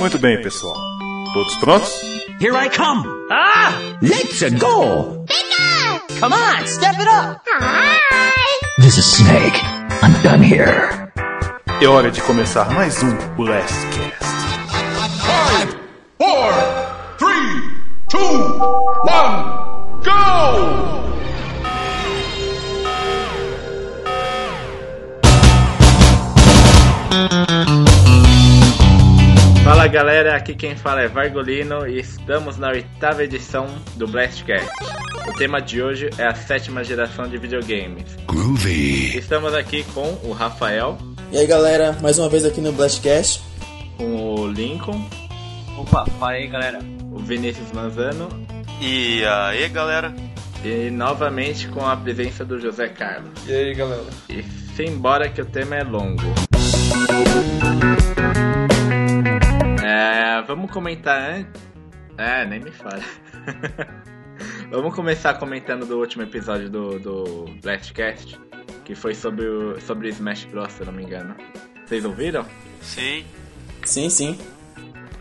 Muito bem, pessoal. Todos prontos? Here I come! Ah! Let's go! Come on, step it up! This is Snake. I'm done here. É hora de começar mais um Blast Cast. Five, four, three, two, one, go! Fala galera, aqui quem fala é Vargolino e estamos na oitava edição do Blastcast. O tema de hoje é a sétima geração de videogames. Groovy. Estamos aqui com o Rafael, E aí galera, mais uma vez aqui no Blastcast. com o Lincoln, Opa, fala aí galera. o Vinícius Manzano E aí, galera? e novamente com a presença do José Carlos. E aí, galera? E embora que o tema é longo. É, vamos comentar antes. É, nem me fala. vamos começar comentando do último episódio do, do Blastcast, que foi sobre o sobre Smash Bros, se eu não me engano. Vocês ouviram? Sim. Sim, sim.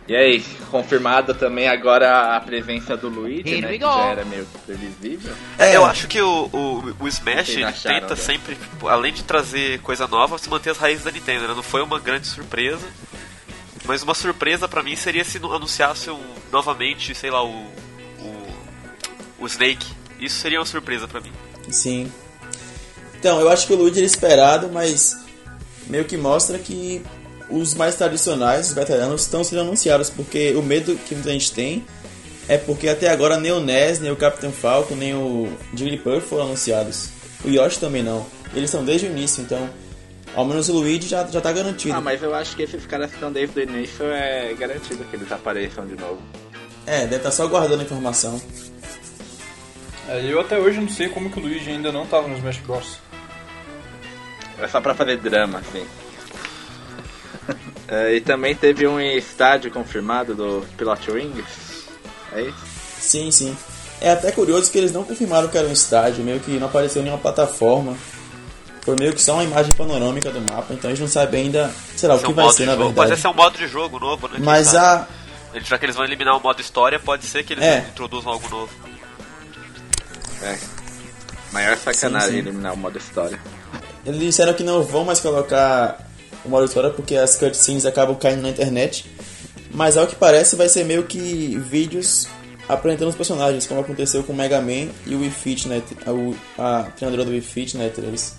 E aí, confirmada também agora a presença do Luigi, Here né? Que já era meio previsível. É, eu acho que o, o, o Smash acharam, tenta né? sempre, tipo, além de trazer coisa nova, se manter as raízes da Nintendo. Né? Não foi uma grande surpresa. Mas uma surpresa pra mim seria se anunciasse um, novamente, sei lá, o, o. o Snake. Isso seria uma surpresa pra mim. Sim. Então, eu acho que o Luigi era esperado, mas meio que mostra que os mais tradicionais, os veteranos, estão sendo anunciados, porque o medo que muita gente tem é porque até agora nem o NES, nem o Captain Falcon, nem o Jigglypuff foram anunciados. O Yoshi também não. Eles são desde o início, então ao menos o Luigi já, já tá garantido. Ah, mas eu acho que esses caras que estão desde o início é garantido que eles apareçam de novo. É, deve estar só guardando a informação. É, eu até hoje não sei como que o Luigi ainda não tava no Smash Bros. É só pra fazer drama, assim. É, e também teve um estádio confirmado do Pilot Wings. É isso? Sim, sim. É até curioso que eles não confirmaram que era um estádio, meio que não apareceu nenhuma plataforma. Foi meio que só uma imagem panorâmica do mapa, então a gente não sabe ainda, sei lá, o Esse é que um vai ser na jogo. verdade. Mas esse é um modo de jogo novo, né? Mas sabe? a. Eles- Já que eles vão eliminar o modo história, pode ser que eles É. introduzam algo novo. É. Maior sacanagem Sim, sim. eliminar o modo história. Eles disseram que não vão mais colocar o modo história porque as cutscenes acabam caindo na internet. Mas ao que parece vai ser meio que vídeos apresentando os personagens, como aconteceu com o Mega Man e o Wii Fit, né? A, treinadora do Wii Fit, né? Eles.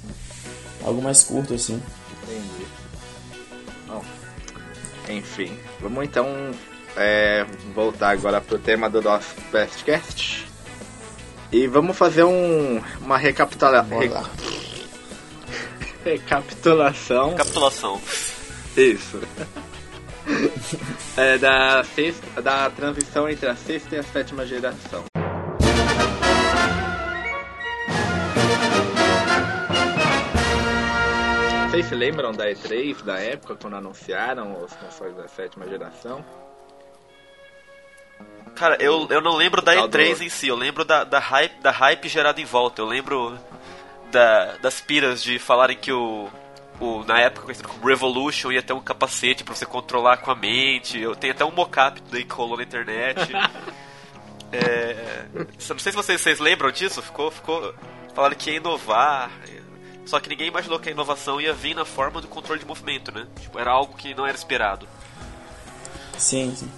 Algo mais curto assim. Entendi. Bom, enfim, vamos então é, voltar agora pro tema do nosso Bestcast. E vamos fazer um, uma recapitula lá. recapitulação. Capitulação. Isso. É, da, sexta, da transição entre a sexta e a sétima geração. Vocês se lembram da E3 da época quando anunciaram os consoles da sétima geração? Cara, eu, eu não lembro da Tal E3 do- em si, eu lembro da, da, hype, da hype gerada em volta. Eu lembro da, das piras de falarem que o, o. Na época conhecido como Revolution ia ter um capacete pra você controlar com a mente. Eu tenho até um mocap daí que rolou na internet. é, não sei se vocês, vocês lembram disso, ficou. ficou falaram que ia inovar. Só que ninguém imaginou que a inovação ia vir na forma do controle de movimento, né? Tipo, era algo que não era esperado. Sim, sim.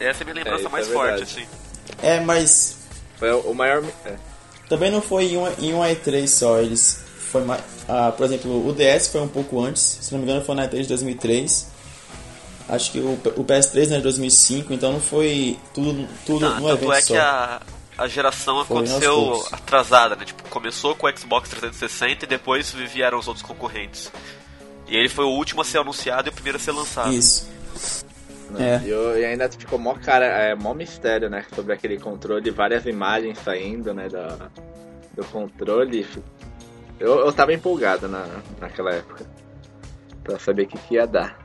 Essa é a minha lembrança isso mais é forte, assim. É, mas Foi o maior. é. Também não foi em uma, em uma E3 só, eles foi mais, ah, por exemplo, o DS foi um pouco antes, se não me engano foi na E3 de 2003. Acho que o, P- o PS3 né, de 2005, então não foi tudo, tudo Ah, num tanto evento é só. que a, a geração Foi aconteceu atrasada, né? Tipo, começou com o Xbox 360 e depois vieram os outros concorrentes. E ele foi o último a ser anunciado e o primeiro a ser lançado. Isso. É. E, e ainda ficou mó cara, é mó mistério, né? Sobre aquele controle, várias imagens saindo, né? Da, do controle. Eu, eu tava empolgado na, naquela época. Pra saber o que, que ia dar.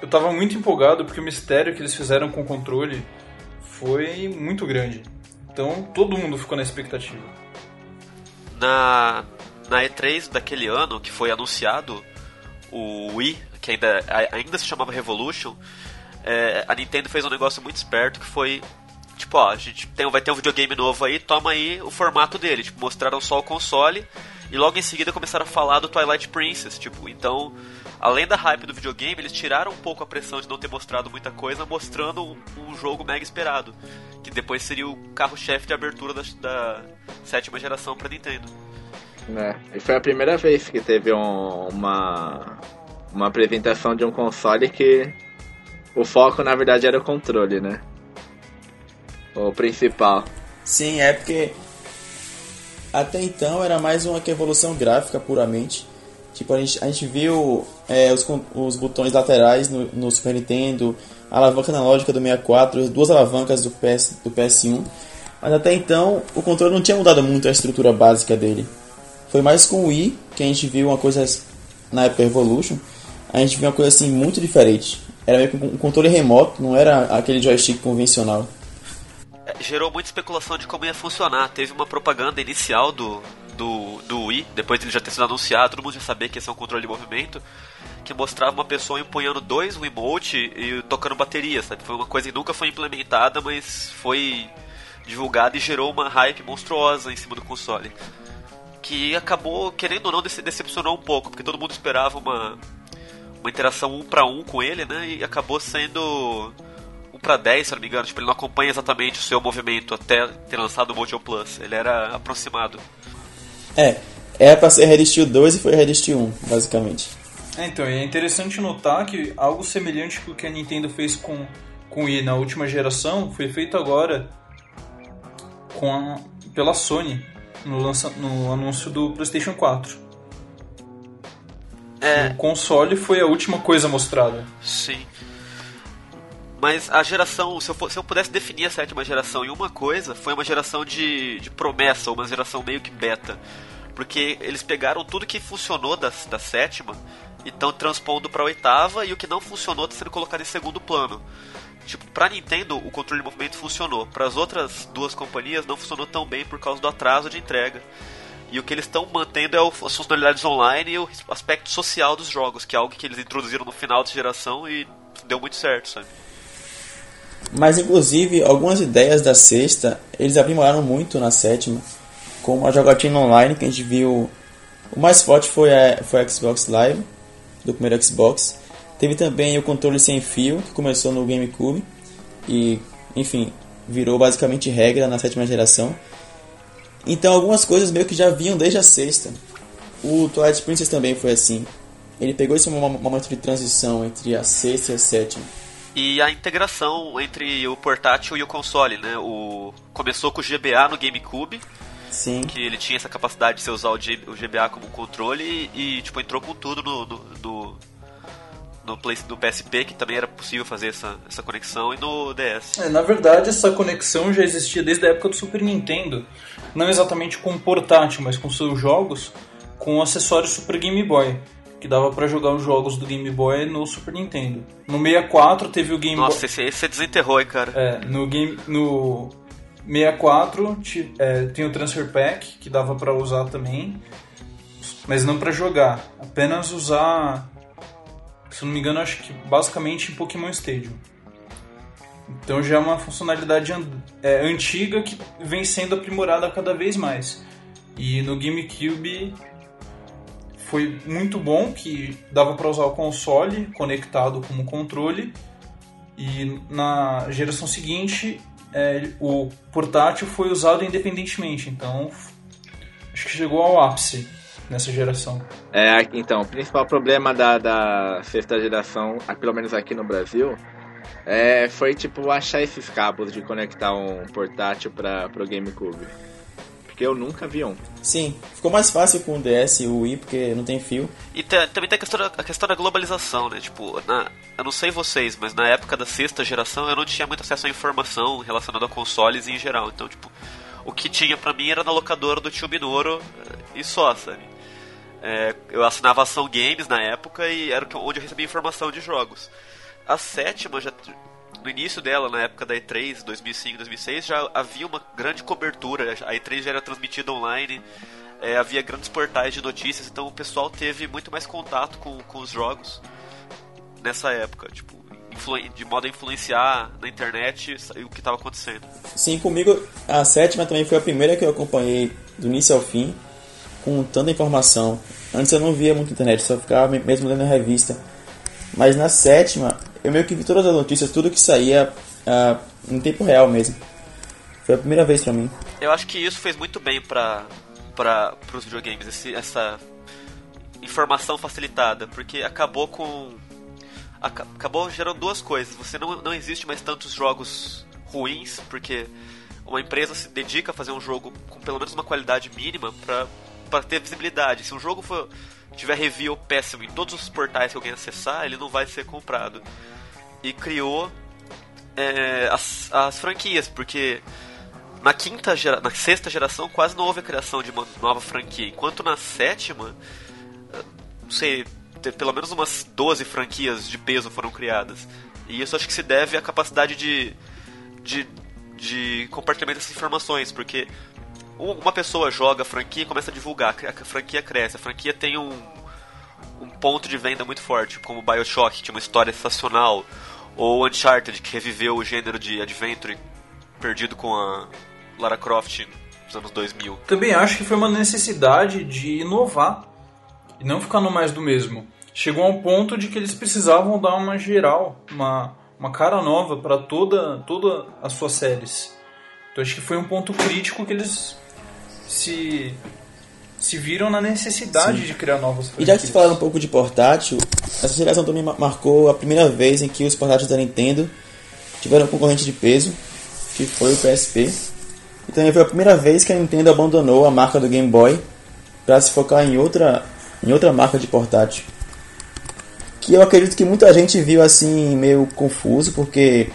Eu tava muito empolgado porque o mistério que eles fizeram com o controle foi muito grande. Então todo mundo ficou na expectativa. Na, na E3 daquele ano, que foi anunciado, o Wii, que ainda, ainda se chamava Revolution, é, a Nintendo fez um negócio muito esperto que foi tipo, ó, a gente tem, vai ter um videogame novo aí, toma aí o formato dele. Tipo, mostraram só o console e logo em seguida começaram a falar do Twilight Princess, tipo, então, além da hype do videogame, eles tiraram um pouco a pressão de não ter mostrado muita coisa, mostrando um, um jogo mega esperado, que depois seria o carro-chefe de abertura da, da sétima geração para Nintendo. É, e foi a primeira vez que teve um, uma uma apresentação de um console que o foco na verdade era o controle, né? O principal. Sim, é porque até então era mais uma evolução gráfica puramente. Tipo, a gente, a gente viu é, os, os botões laterais no, no, Super Nintendo, a alavanca analógica do 64, duas alavancas do, PS, do PS1. Mas até então o controle não tinha mudado muito a estrutura básica dele. Foi mais com o Wii que a gente viu uma coisa na época Evolution. A gente viu uma coisa assim muito diferente. Era meio que um controle remoto, não era aquele joystick convencional. É, gerou muita especulação de como ia funcionar. Teve uma propaganda inicial do, do, do Wii, depois de ele já ter sido anunciado, todo mundo já sabia que ia ser um controle de movimento, que mostrava uma pessoa empunhando dois Wiimote e tocando bateria, sabe? Foi uma coisa que nunca foi implementada, mas foi divulgada e gerou uma hype monstruosa em cima do console. Que acabou, querendo ou não, decepcionou um pouco, porque todo mundo esperava uma, uma interação um para um com ele, né? E acabou sendo para 10, se não me engano. Tipo, ele não acompanha exatamente o seu movimento até ter lançado o Motion Plus. Ele era aproximado. É, era pra ser Red Steel 2 e foi Red Steel 1, basicamente. É, então, é interessante notar que algo semelhante com o que a Nintendo fez com, com o Wii na última geração foi feito agora com a, pela Sony no, lança, no anúncio do PlayStation 4. É. O console foi a última coisa mostrada. Sim. Mas a geração, se eu, for, se eu pudesse definir a sétima geração em uma coisa, foi uma geração de, de promessa, uma geração meio que beta. Porque eles pegaram tudo que funcionou da, da sétima e estão transpondo para oitava, e o que não funcionou está sendo colocado em segundo plano. Tipo, pra Nintendo o controle de movimento funcionou, para as outras duas companhias não funcionou tão bem por causa do atraso de entrega. E o que eles estão mantendo é as funcionalidades online e o aspecto social dos jogos, que é algo que eles introduziram no final dessa geração e deu muito certo, sabe? Mas inclusive algumas ideias da sexta eles aprimoraram muito na sétima, como a jogatina online que a gente viu. O mais forte foi a, foi a Xbox Live do primeiro Xbox. Teve também o controle sem fio que começou no GameCube e, enfim, virou basicamente regra na sétima geração. Então algumas coisas meio que já vinham desde a sexta. O Twilight Princess também foi assim. Ele pegou esse momento de transição entre a sexta e a sétima e a integração entre o portátil e o console, né? O começou com o GBA no GameCube. Sim. Que ele tinha essa capacidade de você usar o, GBA como controle e, e tipo, entrou com tudo no, no, no, no, Play, no PSP, que também era possível fazer essa, essa conexão, e no DS. É, na verdade, essa conexão já existia desde a época do Super Nintendo. Não exatamente com o portátil, mas com seus jogos, com o acessório Super Game Boy que dava para jogar os jogos do Game Boy no Super Nintendo. No 64 teve o Game Nossa, Boy... esse, esse você desenterrou, hein, cara. É, no Game... No 64 é, tem o Transfer Pack, que dava para usar também, mas não para jogar. Apenas usar, se não me engano, acho que basicamente em Pokémon Stadium. Então já é uma funcionalidade é, antiga que vem sendo aprimorada cada vez mais. E no GameCube foi muito bom que dava para usar o console conectado como controle e na geração seguinte é, o portátil foi usado independentemente então acho que chegou ao ápice nessa geração é então o principal problema da, da sexta geração pelo menos aqui no Brasil é, foi tipo achar esses cabos de conectar um portátil para o GameCube porque eu nunca vi um. Sim, ficou mais fácil com o DS e o Wii, porque não tem fio. E tem, também tem a questão, da, a questão da globalização, né? Tipo, na, eu não sei vocês, mas na época da sexta geração eu não tinha muito acesso à informação relacionada a consoles em geral. Então, tipo, o que tinha pra mim era na locadora do tio Minoru eh, e só, sabe? É, eu assinava Ação Games na época e era onde eu recebia informação de jogos. A sétima já no início dela, na época da E3, 2005, 2006, já havia uma grande cobertura. A E3 já era transmitida online, é, havia grandes portais de notícias, então o pessoal teve muito mais contato com, com os jogos nessa época. Tipo, de modo a influenciar na internet o que estava acontecendo. Sim, comigo a sétima também foi a primeira que eu acompanhei do início ao fim, com tanta informação. Antes eu não via muito internet, só ficava mesmo lendo a revista. Mas na sétima, eu meio que vi todas as notícias, tudo que saía uh, em tempo real mesmo. Foi a primeira vez pra mim. Eu acho que isso fez muito bem pra, pra, pros videogames, esse, essa informação facilitada, porque acabou com. Acabou gerando duas coisas. Você não, não existe mais tantos jogos ruins, porque uma empresa se dedica a fazer um jogo com pelo menos uma qualidade mínima para ter visibilidade. Se um jogo for, tiver review péssimo em todos os portais que alguém acessar, ele não vai ser comprado. E criou é, as, as franquias, porque na quinta gera, na sexta geração quase não houve a criação de uma nova franquia, enquanto na sétima, não sei, pelo menos umas 12 franquias de peso foram criadas. E isso acho que se deve à capacidade de, de, de compartilhamento dessas informações, porque uma pessoa joga a franquia e começa a divulgar, a franquia cresce, a franquia tem um, um ponto de venda muito forte, como Bioshock, que tinha uma história sensacional, ou Uncharted, que reviveu o gênero de adventure perdido com a Lara Croft nos anos 2000. Também acho que foi uma necessidade de inovar e não ficar no mais do mesmo. Chegou a um ponto de que eles precisavam dar uma geral, uma, uma cara nova para toda, toda as suas séries. Então acho que foi um ponto crítico que eles se se viram na necessidade Sim. de criar novos franquias. E já que você falaram um pouco de portátil, essa geração também marcou a primeira vez em que os portáteis da Nintendo tiveram um concorrente de peso, que foi o PSP. E também foi a primeira vez que a Nintendo abandonou a marca do Game Boy para se focar em outra, em outra marca de portátil. Que eu acredito que muita gente viu assim meio confuso, porque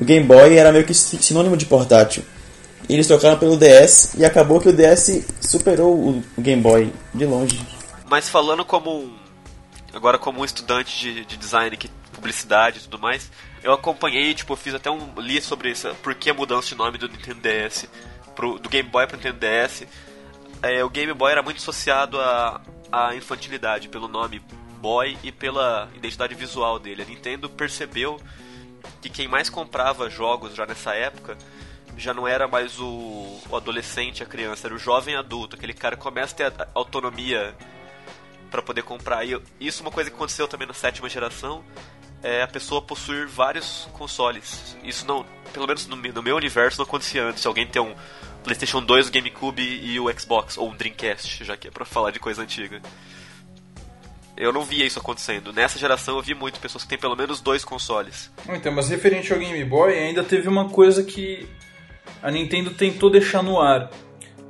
o Game Boy era meio que sinônimo de portátil. E eles trocaram pelo DS e acabou que o DS superou o Game Boy de longe. Mas falando como um, agora como um estudante de, de design, que publicidade e tudo mais, eu acompanhei, tipo, eu fiz até um li sobre isso, por que a mudança de nome do Nintendo DS, pro, do Game Boy para Nintendo DS. É, o Game Boy era muito associado à, à infantilidade pelo nome Boy e pela identidade visual dele. A Nintendo percebeu que quem mais comprava jogos já nessa época já não era mais o, o adolescente, a criança, era o jovem adulto, aquele cara que começa a ter autonomia para poder comprar. E isso é uma coisa que aconteceu também na sétima geração, é a pessoa possuir vários consoles. Isso não, pelo menos no, no meu universo não acontecia antes. Alguém ter um PlayStation 2, o GameCube e o Xbox ou um Dreamcast, já que é para falar de coisa antiga. Eu não via isso acontecendo. Nessa geração eu vi muito pessoas que têm pelo menos dois consoles. Então, mas referente ao Game Boy, ainda teve uma coisa que a Nintendo tentou deixar no ar.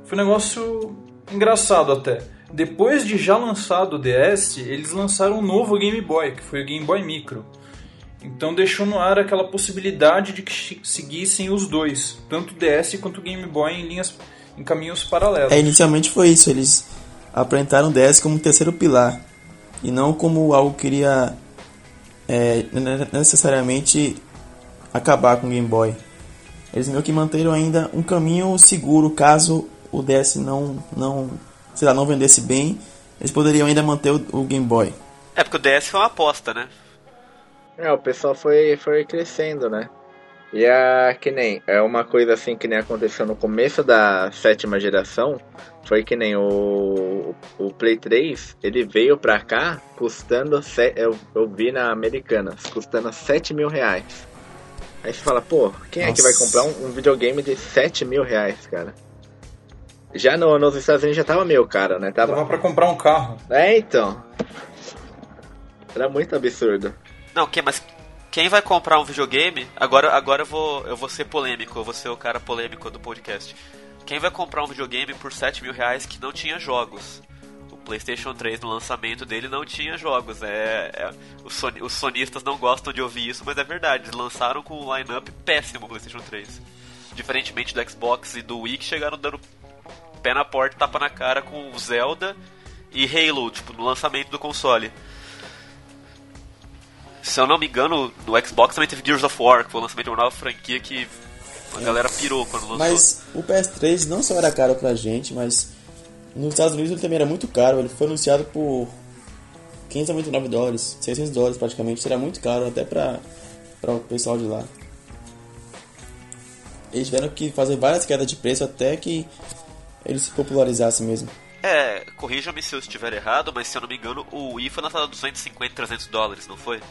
Foi um negócio engraçado até. Depois de já lançado o DS, eles lançaram um novo Game Boy, que foi o Game Boy Micro. Então deixou no ar aquela possibilidade de que seguissem os dois, tanto o DS quanto o Game Boy em linhas em caminhos paralelos. É, inicialmente foi isso, eles apresentaram o DS como um terceiro pilar e não como algo que iria é, necessariamente acabar com o Game Boy. Eles meio que manteram ainda um caminho seguro caso o DS não não, sei lá, não vendesse bem, eles poderiam ainda manter o, o Game Boy. É porque o DS foi uma aposta, né? É, o pessoal foi, foi crescendo, né? E a que nem, é uma coisa assim que nem aconteceu no começo da sétima geração, foi que nem o, o Play 3, ele veio pra cá custando, eu, eu vi na Americanas, custando 7 mil reais. Aí você fala, pô, quem Nossa. é que vai comprar um, um, videogame de 7 mil reais, cara? Já no, nos Estados Unidos já tava meio caro, né? Tava... Dava pra comprar um carro. É, então. Era muito absurdo. Não, que, mas quem vai comprar um videogame? Agora, agora eu vou, eu vou ser polêmico, eu vou ser o cara polêmico do podcast. Quem vai comprar um videogame por 7 mil reais que não tinha jogos? O PlayStation 3 no lançamento dele não tinha jogos. É, é os, son, os, sonistas não gostam de ouvir isso, mas é verdade. Eles lançaram com um line-up péssimo o PlayStation 3. Diferentemente do Xbox e do Wii que chegaram dando pé na porta, tapa na cara com Zelda e Halo, tipo, no lançamento do console. Se eu não me engano, no Xbox também teve Gears of War, que foi o lançamento de uma nova franquia que a é. galera pirou quando lançou. Mas o PS3 não só era caro pra gente, mas nos Estados Unidos ele também era muito caro. Ele foi anunciado por 599 dólares, 600 dólares praticamente. Era muito caro, até pra para o pessoal de lá. Eles tiveram que fazer várias quedas de preço até que ele se popularizasse mesmo. É, corrija-me se eu estiver errado, mas se eu não me engano, o Wii foi lançado a 250, 300 dólares, não foi?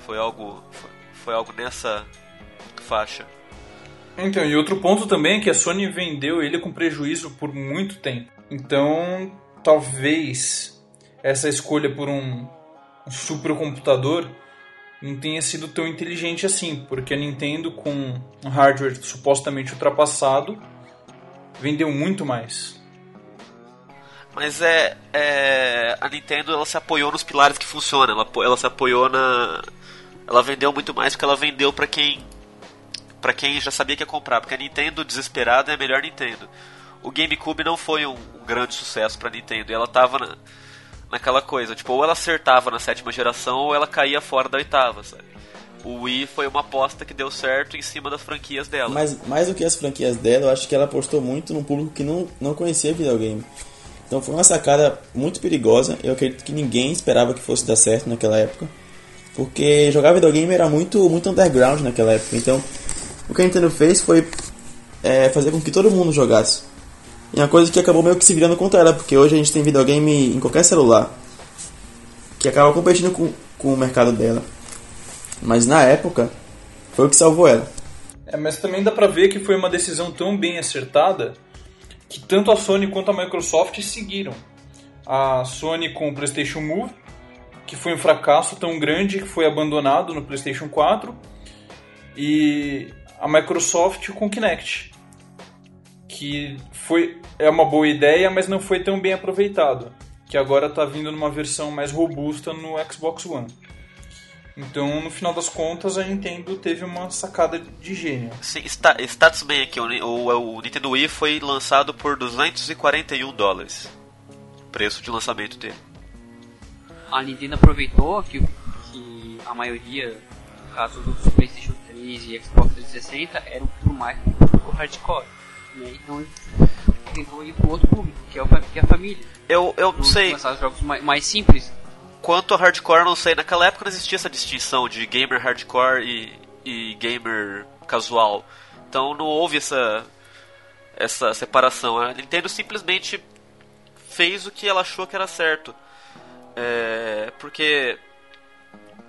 Foi algo, foi, foi algo nessa faixa. Então, e outro ponto também é que a Sony vendeu ele com prejuízo por muito tempo. Então, talvez essa escolha por um, supercomputador não tenha sido tão inteligente assim, porque a Nintendo com um hardware supostamente ultrapassado vendeu muito mais. Mas é, é, a Nintendo ela se apoiou nos pilares que funcionam. Ela, ela se apoiou na, ela vendeu muito mais porque ela vendeu para quem para quem já sabia que ia comprar, porque a Nintendo desesperada é a melhor Nintendo. O GameCube não foi um, um grande sucesso para Nintendo, e ela tava na, naquela coisa, tipo, ou ela acertava na sétima geração ou ela caía fora da oitava, sabe? O Wii foi uma aposta que deu certo em cima das franquias dela. Mas mais do que as franquias dela, eu acho que ela apostou muito no público que não, não conhecia videogame. Então foi uma sacada muito perigosa. Eu acredito que ninguém esperava que fosse dar certo naquela época. Porque jogar videogame era muito, muito underground naquela época. Então, o que a Nintendo fez foi é, fazer com que todo mundo jogasse. E uma coisa que acabou meio que se virando contra ela, porque hoje a gente tem videogame em qualquer celular. Que acaba competindo com, com o mercado dela. Mas na época, foi o que salvou ela. É, mas também dá pra ver que foi uma decisão tão bem acertada que tanto a Sony quanto a Microsoft seguiram. A Sony com o PlayStation Move que foi um fracasso tão grande que foi abandonado no PlayStation 4, e a Microsoft com o Kinect, que foi é uma boa ideia, mas não foi tão bem aproveitado, que agora está vindo numa versão mais robusta no Xbox One. Então, no final das contas, a Nintendo teve uma sacada de gênio. Sim, está, status bem aqui, o, o, o Nintendo Wii foi lançado por 241 dólares. Preço de lançamento dele a Nintendo aproveitou que, que a maioria, no caso do PlayStation 3 e Xbox 360, eram por mais público hardcore. Né? Então tentou ir para outro público, que é, o, que é a família. Eu, eu não sei. Lançar jogos mais, mais simples. Quanto a hardcore, não sei. Naquela época não existia essa distinção de gamer hardcore e, e gamer casual. Então não houve essa, essa separação. A Nintendo simplesmente fez o que ela achou que era certo. É, porque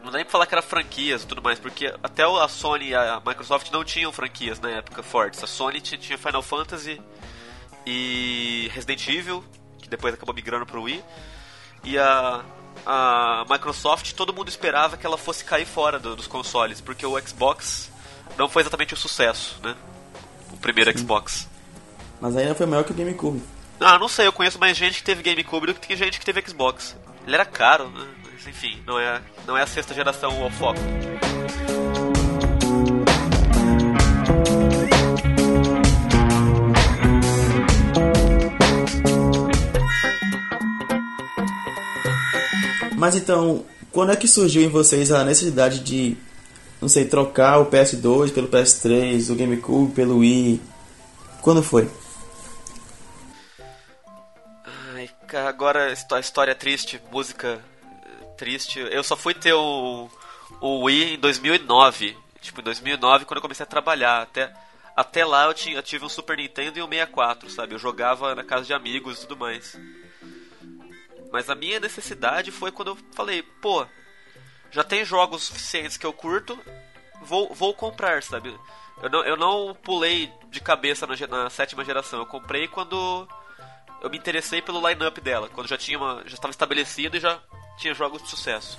não dá nem pra falar que era franquias e tudo mais, porque até a Sony e a Microsoft não tinham franquias na época fortes. A Sony tinha Final Fantasy e Resident Evil, que depois acabou migrando pro Wii, e a, a Microsoft, todo mundo esperava que ela fosse cair fora do, dos consoles, porque o Xbox não foi exatamente o um sucesso, né? O primeiro Sim. Xbox. Mas ainda foi maior que o GameCube. Ah, não sei, eu conheço mais gente que teve GameCube do que gente que teve Xbox. Ele era caro, né? Mas enfim, não é, não é a sexta geração ao foco. Mas então, quando é que surgiu em vocês a necessidade de, não sei, trocar o PS2 pelo PS3, o GameCube pelo Wii? Quando foi? agora a história triste, música eh, triste. Eu só fui ter o, o Wii em 2009. Tipo, em 2009 quando eu comecei a trabalhar. Até, até lá eu, tinha, eu tive um Super Nintendo e um 64, sabe? Eu jogava na casa de amigos e tudo mais. Mas a minha necessidade foi quando eu falei, pô, já tem jogos suficientes que eu curto, vou, vou comprar, sabe? Eu não, eu não pulei de cabeça na, na sétima geração, eu comprei quando eu me interessei pelo line-up dela, quando já tinha uma, já estava estabelecido e já tinha jogos de sucesso.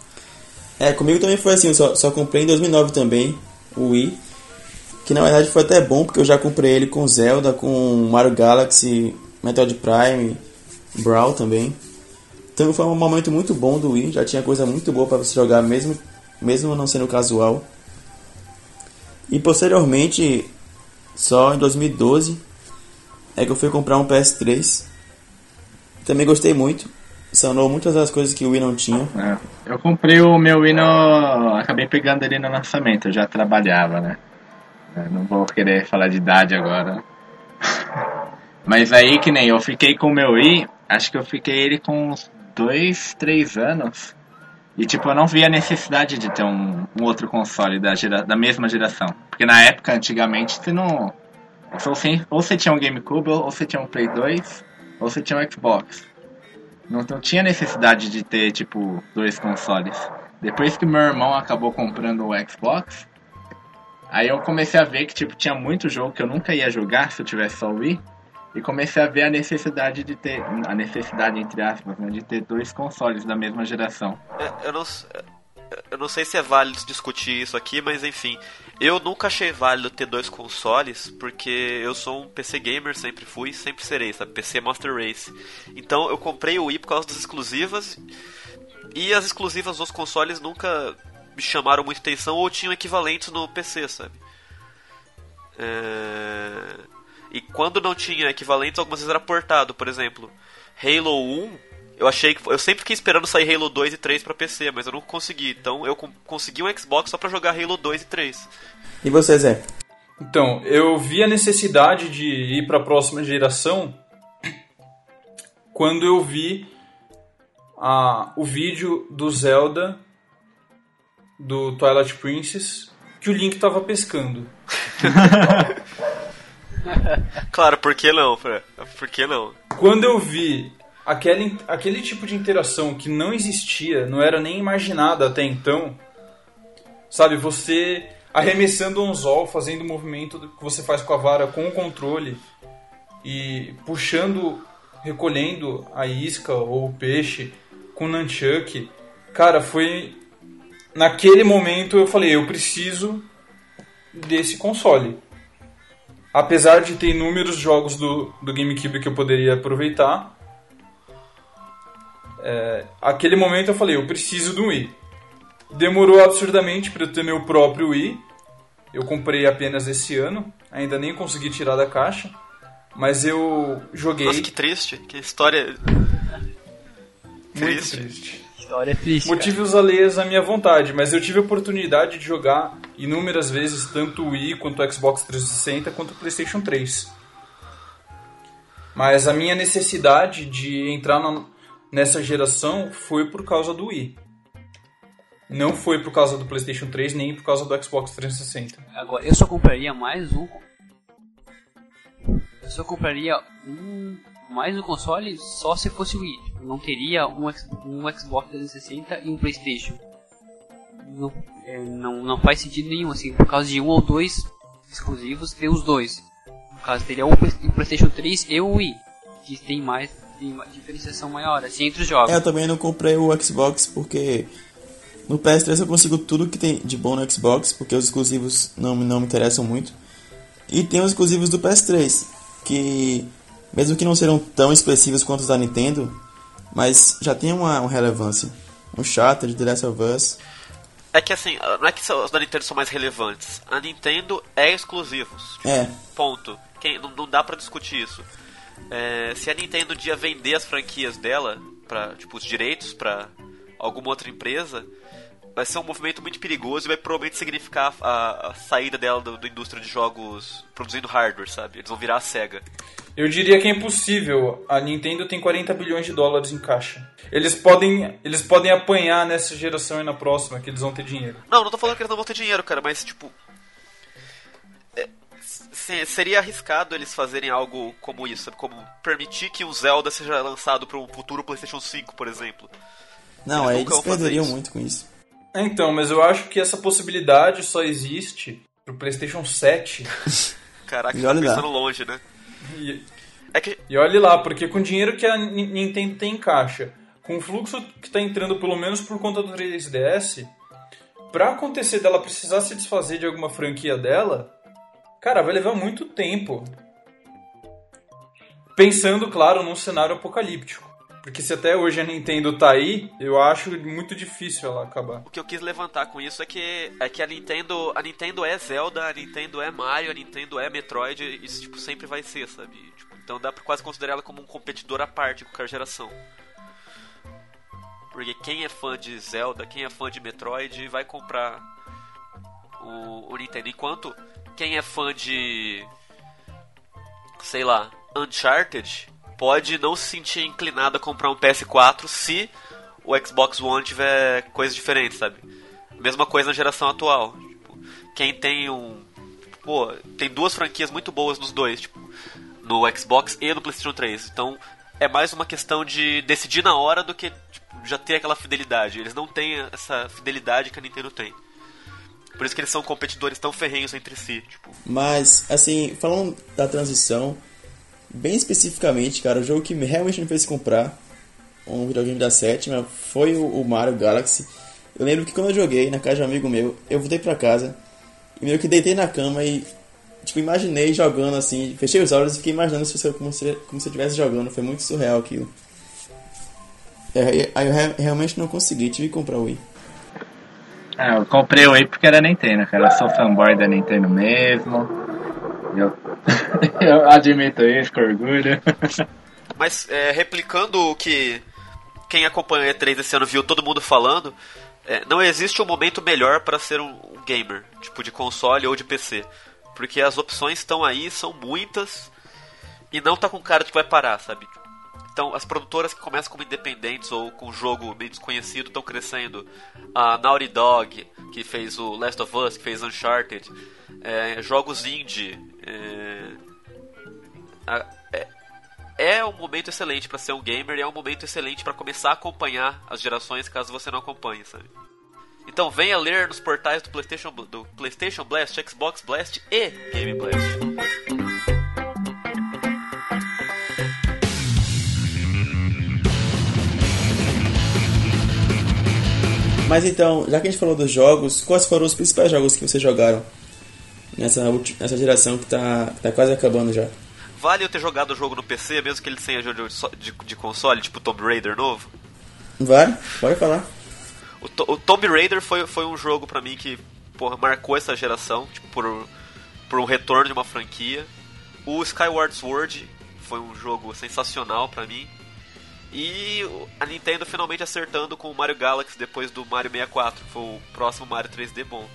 É, comigo também foi assim, só, só comprei em 2009 também, o Wii, que na verdade foi até bom, porque eu já comprei ele com Zelda, com Mario Galaxy, Metroid Prime, Brawl também. Então foi um momento muito bom do Wii, já tinha coisa muito boa para você jogar, mesmo, mesmo não sendo casual. E posteriormente, só em 2012, é que eu fui comprar um PS3 também gostei muito. Sanou muitas das coisas que o Wii não tinha. É. Eu comprei o meu Wii no... Acabei pegando ele no lançamento, eu já trabalhava, né? Eu não vou querer falar de idade agora. Mas aí que nem eu fiquei com o meu Wii, acho que eu fiquei ele com uns dois, três anos. E tipo, eu não via a necessidade de ter um, um outro console da, gera, da mesma geração. Porque na época, antigamente, você não. Ou você, tinha um GameCube, ou você tinha um Play 2, ou você tinha um Xbox. Não, não tinha necessidade de ter, tipo, dois consoles. Depois que meu irmão acabou comprando o Xbox, aí eu comecei a ver que, tipo, tinha muito jogo que eu nunca ia jogar se eu tivesse só o Wii. E comecei a ver a necessidade de ter, a necessidade entre aspas, né, de ter dois consoles da mesma geração. É, eu não, eu não sei se é válido discutir isso aqui, mas enfim, eu nunca achei válido ter dois consoles, porque eu sou um PC gamer, sempre fui, sempre serei, sabe? PC Master Race. Então eu comprei o Wii por causa das exclusivas, e as exclusivas dos consoles nunca me chamaram muita atenção ou tinham equivalentes no PC, sabe? É... E quando não tinha equivalentes, algumas vezes era portado. Por exemplo, Halo 1, eu achei que. Eu sempre fiquei esperando sair Halo 2 e 3 pra PC, mas eu não consegui. Então eu consegui um Xbox só pra jogar Halo 2 e 3. E você, Zé? Então, eu vi a necessidade de ir pra próxima geração quando eu vi a, o vídeo do Zelda do Twilight Princess que o Link tava pescando. claro, por que não? Por que não? Quando eu vi aquele, aquele tipo de interação que não existia, não era nem imaginada até então, sabe, você arremessando um anzol, fazendo o movimento que você faz com a vara com o controle e puxando, recolhendo a isca ou o peixe com o nunchuck, cara, foi naquele momento eu falei, eu preciso desse console apesar de ter inúmeros jogos do, do GameCube que eu poderia aproveitar, é, aquele momento eu falei, eu preciso do Wii. Demorou absurdamente para eu ter meu próprio Wii. Eu comprei apenas esse ano, ainda nem consegui tirar da caixa, mas eu joguei. Nossa, que triste, que história. Muito triste. triste. História é triste. Motivos cara. alheios à minha vontade, mas eu tive a oportunidade de jogar inúmeras vezes tanto o Wii quanto o Xbox 360 quanto o PlayStation 3. Mas a minha necessidade de entrar na, nessa geração foi por causa do Wii. Não foi por causa do PlayStation 3 nem por causa do Xbox 360. Agora, eu só compraria mais um. Eu só compraria um mais um console só se fosse o Wii. Não teria um, um Xbox 360 e um PlayStation. Não, é, não, não faz sentido nenhum, assim, por causa de um ou dois exclusivos, ter os dois. No caso, teria o PlayStation 3 e o Wii, que tem mais tem uma diferenciação maior, assim, entre os jogos. É, eu também não comprei o Xbox porque no PS3 eu consigo tudo que tem de bom no Xbox, porque os exclusivos não, não me interessam muito. E tem os exclusivos do PS3, que mesmo que não serão tão expressivos quanto os da Nintendo, mas já tem uma, uma relevância. Um Shattered, The Last of Us. É que assim, não é que os da Nintendo são mais relevantes. A Nintendo é exclusivos. É. Ponto. Quem, não, não dá para discutir isso. É, se a Nintendo um dia vender as franquias dela, para tipo, os direitos para alguma outra empresa, vai ser um movimento muito perigoso e vai provavelmente significar a, a saída dela da do, do indústria de jogos produzindo hardware, sabe? Eles vão virar a SEGA. Eu diria que é impossível. A Nintendo tem 40 bilhões de dólares em caixa. Eles podem, eles podem apanhar nessa geração e na próxima, que eles vão ter dinheiro. Não, não tô falando que eles não vão ter dinheiro, cara, mas tipo. É, seria arriscado eles fazerem algo como isso, sabe? Como permitir que o Zelda seja lançado para um futuro PlayStation 5, por exemplo. Não, eles, eles perderiam muito com isso. É, então, mas eu acho que essa possibilidade só existe pro PlayStation 7. Caraca, tá pensando longe, né? E, é que... e olhe lá, porque com o dinheiro que a Nintendo tem em caixa, com o fluxo que está entrando pelo menos por conta do 3DS, para acontecer dela precisar se desfazer de alguma franquia dela, cara, vai levar muito tempo. Pensando, claro, num cenário apocalíptico. Porque se até hoje a Nintendo tá aí, eu acho muito difícil ela acabar. O que eu quis levantar com isso é que, é que a Nintendo. A Nintendo é Zelda, a Nintendo é Mario, a Nintendo é Metroid, isso tipo, sempre vai ser, sabe? Tipo, então dá pra quase considerar ela como um competidor à parte com qualquer geração. Porque quem é fã de Zelda, quem é fã de Metroid, vai comprar o, o Nintendo. Enquanto quem é fã de. sei lá, Uncharted pode não se sentir inclinado a comprar um PS4 se o Xbox One tiver coisas diferentes, sabe? Mesma coisa na geração atual. Tipo, quem tem um. Pô, tem duas franquias muito boas nos dois, tipo, no Xbox e no PlayStation 3. Então é mais uma questão de decidir na hora do que tipo, já ter aquela fidelidade. Eles não têm essa fidelidade que a Nintendo tem. Por isso que eles são competidores tão ferrenhos entre si. Tipo. Mas, assim, falando da transição, bem especificamente, cara, o jogo que realmente me fez comprar um videogame da sétima foi o Mario Galaxy. Eu lembro que quando eu joguei na casa de um amigo meu, eu voltei pra casa e meio que deitei na cama e tipo, imaginei jogando assim, fechei os olhos e fiquei imaginando se como, se, como se eu estivesse jogando. Foi muito surreal aquilo. Aí eu, realmente não consegui, tive que comprar o Wii. É, eu comprei o Wii porque era Nintendo, cara. Eu sou fanboy da Nintendo mesmo. Eu admito isso com orgulho. Mas é, replicando o que quem acompanha a E3 esse ano viu todo mundo falando, é, não existe um momento melhor para ser um, um, gamer, tipo de console ou de PC. Porque as opções estão aí, são muitas, e não tá com cara de que vai parar, sabe? Então, as produtoras que começam como independentes ou com jogo meio desconhecido estão crescendo. A Naughty Dog, que fez o Last of Us, que fez Uncharted. É, jogos indie. É, é, é um momento excelente para ser um gamer e é um momento excelente para começar a acompanhar as gerações caso você não acompanhe, sabe? Então venha ler nos portais do PlayStation, do PlayStation Blast, Xbox Blast e Game Blast. Mas então, já que a gente falou dos jogos, quais foram os principais jogos que vocês jogaram nessa, nessa geração que está tá quase acabando já? Vale eu ter jogado o jogo no PC, mesmo que ele seja de, de, de console, tipo Tomb Raider novo? Vale, pode falar. O, o Tomb Raider foi, foi um jogo para mim que porra, marcou essa geração, tipo, por, por um retorno de uma franquia. O Skyward Sword foi um jogo sensacional para mim. E a Nintendo finalmente acertando com o Mario Galaxy depois do Mario 64. Foi o próximo Mario 3D bom.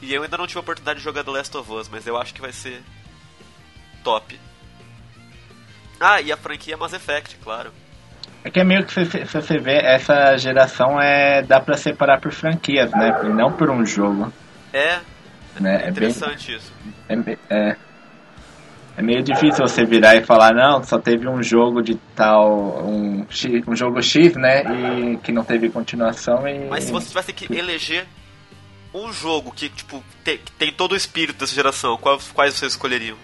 E eu ainda não tive a oportunidade de jogar The Last of Us, mas eu acho que vai ser top. Ah, e a franquia Mass Effect, claro. É que é meio que se, você vê, essa geração é dá pra separar por franquias, né? E não por um jogo. É, né? é interessante é bem, isso. É, é, é meio difícil você virar e falar, não, só teve um jogo de tal. um, um jogo X, né? E que não teve continuação e. Mas se você tivesse que eleger um jogo que, tipo, tem, que tem todo o espírito dessa geração, quais, quais vocês escolheriam?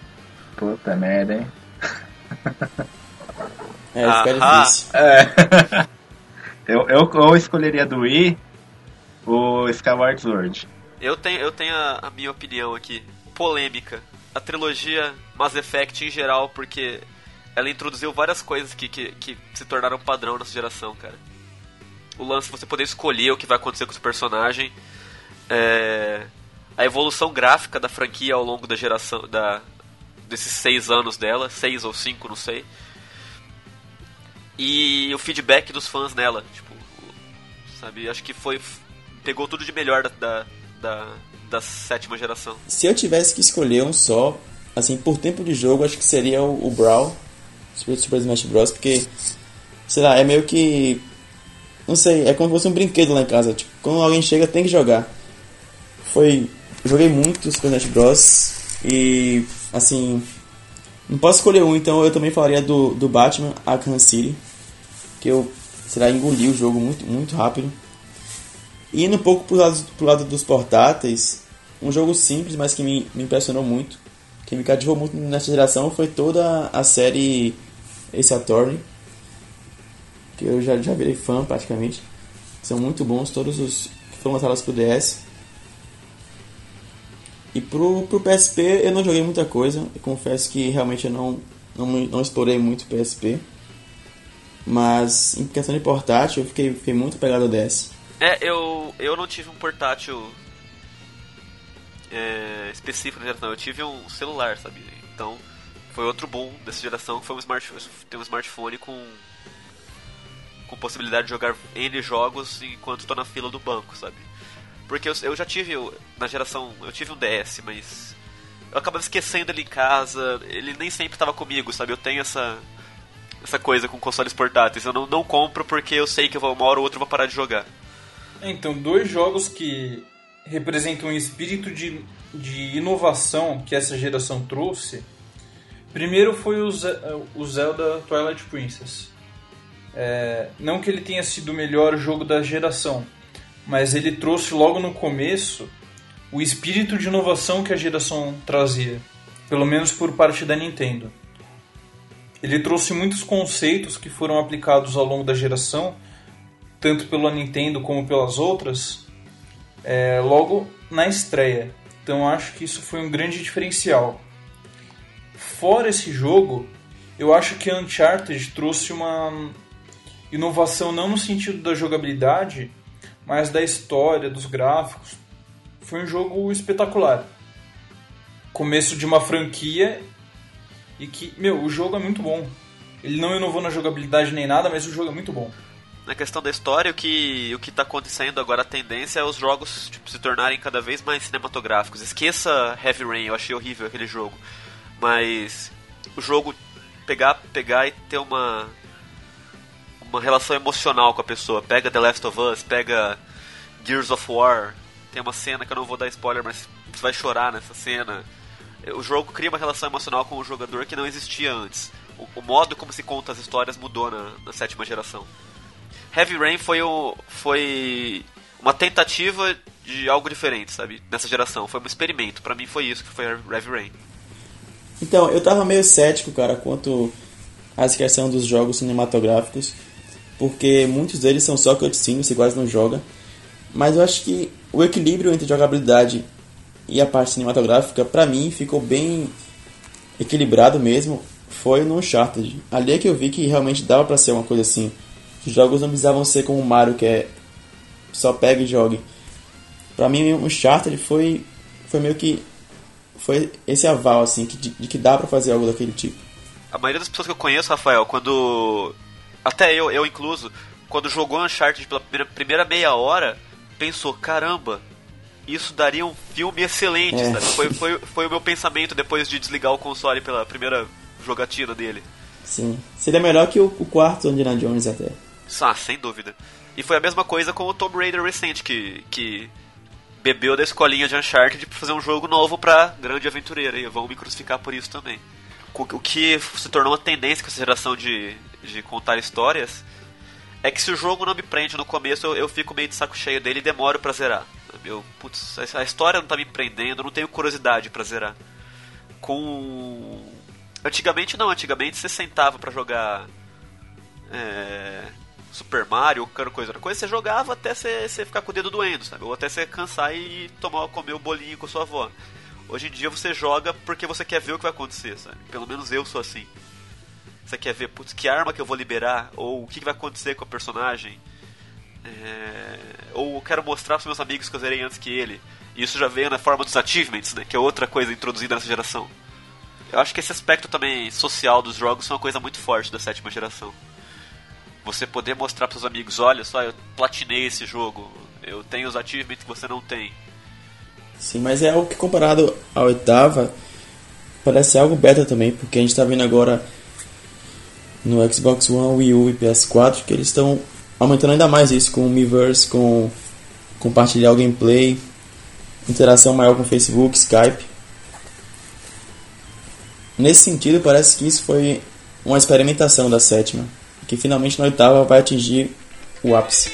Puta merda, hein? é, difícil. É. eu, eu, eu escolheria do Wii o Skyward Sword. Eu tenho, eu tenho a, a minha opinião aqui, polêmica a trilogia Mass Effect em geral, porque ela introduziu várias coisas que, que, que se tornaram padrão nessa geração, cara. O lance de você poder escolher o que vai acontecer com o seu personagem, é, a evolução gráfica da franquia ao longo da geração, da, desses seis anos dela, seis ou cinco, não sei, e o feedback dos fãs nela, tipo, sabe, acho que foi pegou tudo de melhor da, da, da da sétima geração. Se eu tivesse que escolher um só, assim, por tempo de jogo, acho que seria o, o Brawl, Super, Super Smash Bros, porque, sei lá, é meio que. Não sei, é como se fosse um brinquedo lá em casa. Tipo, quando alguém chega, tem que jogar. Foi. Joguei muito Super Smash Bros. E, assim. Não posso escolher um, então eu também falaria do, do Batman Arkham City. Que eu, sei lá, engoli o jogo muito, muito rápido. E indo um pouco pro lado, pro lado dos portáteis, um jogo simples, mas que me, me impressionou muito, que me cativou muito nessa geração, foi toda a série Ace Attorney, que eu já, já virei fã praticamente. São muito bons todos os que foram lançados pro DS. E pro, pro PSP eu não joguei muita coisa, eu confesso que realmente eu não, não, não explorei muito PSP. Mas em questão de portátil eu fiquei, fiquei muito pegado ao DS. É, eu, eu não tive um portátil é, específico na geração. Eu tive um celular, sabe? Então, foi outro boom dessa geração que foi um smartphone, ter um smartphone com com possibilidade de jogar N jogos enquanto estou na fila do banco, sabe? Porque eu, eu já tive na geração, eu tive um DS, mas eu acabava esquecendo ele em casa, ele nem sempre estava comigo, sabe? Eu tenho essa essa coisa com consoles portáteis. Eu não, não compro porque eu sei que eu vou, uma hora ou outra eu vou parar de jogar. Então, dois jogos que representam um espírito de, de inovação que essa geração trouxe. Primeiro foi o, o Zelda Twilight Princess. É, não que ele tenha sido o melhor jogo da geração, mas ele trouxe logo no começo o espírito de inovação que a geração trazia, pelo menos por parte da Nintendo. Ele trouxe muitos conceitos que foram aplicados ao longo da geração, tanto pela Nintendo como pelas outras, é, logo na estreia. Então acho que isso foi um grande diferencial. Fora esse jogo, eu acho que Uncharted trouxe uma inovação não no sentido da jogabilidade, mas da história, dos gráficos. Foi um jogo espetacular. Começo de uma franquia e que, meu, o jogo é muito bom. Ele não inovou na jogabilidade nem nada, mas o jogo é muito bom. Na questão da história, o que o que está acontecendo agora, a tendência é os jogos tipo, se tornarem cada vez mais cinematográficos. Esqueça Heavy Rain, eu achei horrível aquele jogo. Mas o jogo pegar, pegar e ter uma uma relação emocional com a pessoa. Pega The Last of Us, pega Gears of War. Tem uma cena que eu não vou dar spoiler, mas você vai chorar nessa cena. O jogo cria uma relação emocional com o jogador que não existia antes. O, o modo como se conta as histórias mudou na, na sétima geração. Heavy Rain foi, o, foi uma tentativa de algo diferente, sabe? Nessa geração. Foi um experimento. para mim foi isso que foi Heavy Rain. Então, eu tava meio cético, cara, quanto à questão dos jogos cinematográficos porque muitos deles são só cutscenes, você quase não joga. Mas eu acho que o equilíbrio entre jogabilidade e a parte cinematográfica, para mim, ficou bem equilibrado mesmo. Foi no Uncharted. Ali é que eu vi que realmente dava para ser uma coisa assim. Os jogos não precisavam ser como o Mario, que é só pega e jogue. Pra mim, o Uncharted foi, foi meio que. Foi esse aval, assim, de, de que dá para fazer algo daquele tipo. A maioria das pessoas que eu conheço, Rafael, quando até eu, eu incluso, quando jogou Uncharted pela primeira, primeira meia hora, pensou, caramba, isso daria um filme excelente, é. Foi, foi, foi o meu pensamento depois de desligar o console pela primeira jogatina dele. Sim. Seria melhor que o, o quarto Indiana Jones até. Ah, sem dúvida. E foi a mesma coisa com o Tomb Raider recente, que, que bebeu da escolinha de Uncharted pra fazer um jogo novo pra grande aventureira. E vão me crucificar por isso também. O que se tornou uma tendência com essa geração de, de contar histórias, é que se o jogo não me prende no começo, eu, eu fico meio de saco cheio dele e demoro pra zerar. Eu, putz, a história não tá me prendendo, eu não tenho curiosidade pra zerar. Com. Antigamente não, antigamente você sentava para jogar. É... Super Mario, qualquer coisa, outra coisa, você jogava até você, você ficar com o dedo doendo, sabe? Ou até você cansar e tomar, comer o bolinho com sua avó. Hoje em dia você joga porque você quer ver o que vai acontecer, sabe? Pelo menos eu sou assim. Você quer ver, putz, que arma que eu vou liberar? Ou o que vai acontecer com o personagem? É... Ou eu quero mostrar para meus amigos que eu zerei antes que ele. E isso já veio na forma dos achievements, né? Que é outra coisa introduzida nessa geração. Eu acho que esse aspecto também social dos jogos é uma coisa muito forte da sétima geração. Você poder mostrar para seus amigos, olha só, eu platinei esse jogo, eu tenho os achievements que você não tem. Sim, mas é algo que comparado à oitava, parece algo beta também, porque a gente está vendo agora no Xbox One, Wii U e PS4 que eles estão aumentando ainda mais isso com o Miiverse, com compartilhar o gameplay, interação maior com Facebook, Skype. Nesse sentido, parece que isso foi uma experimentação da sétima, que finalmente na oitava vai atingir o ápice.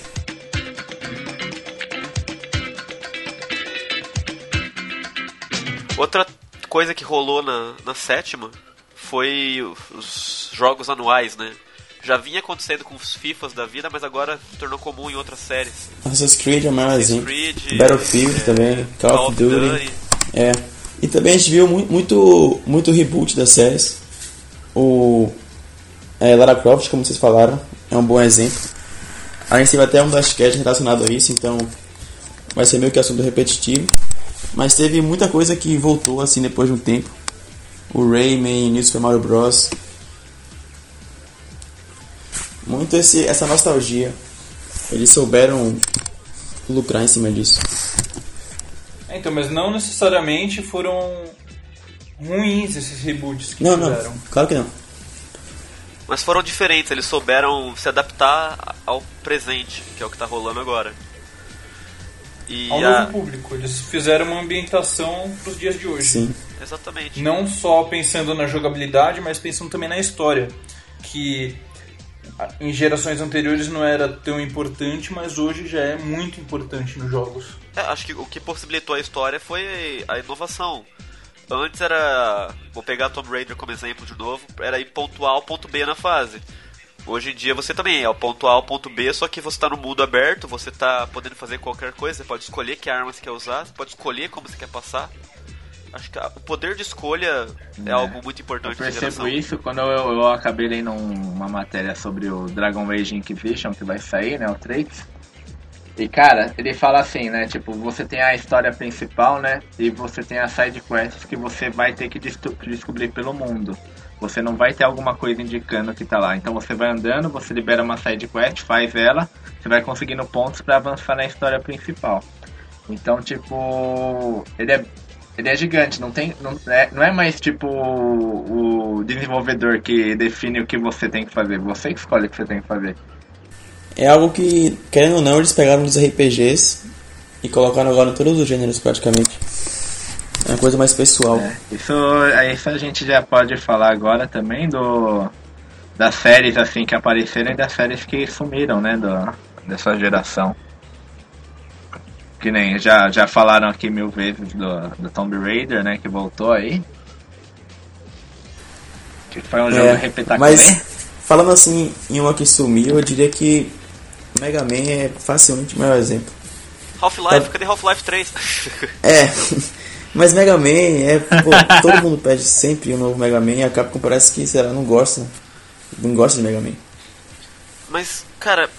Outra coisa que rolou na, na sétima foi os jogos anuais, né? Já vinha acontecendo com os FIFAs da vida, mas agora se tornou comum em outras séries. Assassin's Creed é mais exemplo. Creed, Battlefield é, também, Call, Call of Duty. Duty. É. E também a gente viu muito, muito reboot das séries. O é, Lara Croft, como vocês falaram, é um bom exemplo. A gente teve até um das sketches relacionado a isso, então vai ser meio que assunto repetitivo. Mas teve muita coisa que voltou assim depois de um tempo o Rayman, New Super Mario Bros. Muito esse, essa nostalgia. Eles souberam lucrar em cima disso. É, então, mas não necessariamente foram ruins esses reboots que não, fizeram. Não, claro que não. Mas foram diferentes, eles souberam se adaptar ao presente, que é o que tá rolando agora. E ao a... novo público, eles fizeram uma ambientação pros dias de hoje. Sim. Exatamente. Não só pensando na jogabilidade, mas pensando também na história. Que em gerações anteriores não era tão importante, mas hoje já é muito importante nos jogos. É, acho que o que possibilitou a história foi a inovação. Antes era. Vou pegar Tomb Raider como exemplo de novo, era ir ponto A ao ponto B na fase. Hoje em dia você também é o ponto A ao ponto B, só que você está no mundo aberto, você está podendo fazer qualquer coisa, você pode escolher que arma você quer usar, você pode escolher como você quer passar. Acho que o poder de escolha é, é algo muito importante. Eu percebo isso quando eu, eu acabei lendo uma matéria sobre o Dragon Age Inquisition que vai sair, né, o 3. E cara, ele fala assim, né? Tipo, você tem a história principal, né? E você tem as side quests que você vai ter que descobrir pelo mundo. Você não vai ter alguma coisa indicando que tá lá. Então você vai andando, você libera uma side quest, faz ela, você vai conseguindo pontos para avançar na história principal. Então, tipo, ele é ele é gigante, não tem. Não é, não é mais tipo o, o desenvolvedor que define o que você tem que fazer, você que escolhe o que você tem que fazer. É algo que, querendo ou não, eles pegaram dos RPGs e colocaram agora em todos os gêneros praticamente. É uma coisa mais pessoal. É, isso, isso a gente já pode falar agora também do das séries assim que apareceram e das séries que sumiram, né, do, dessa geração. Que nem já, já falaram aqui mil vezes do, do Tomb Raider, né? Que voltou aí. Que foi um jogo é, repetitivo. Mas falando assim em uma que sumiu, eu diria que Mega Man é facilmente o maior exemplo. Half-Life, tá... cadê Half-Life 3? é, mas Mega Man é. Pô, todo mundo pede sempre um novo Mega Man e a Capcom parece que, sei lá, não gosta. Não gosta de Mega Man. Mas, cara,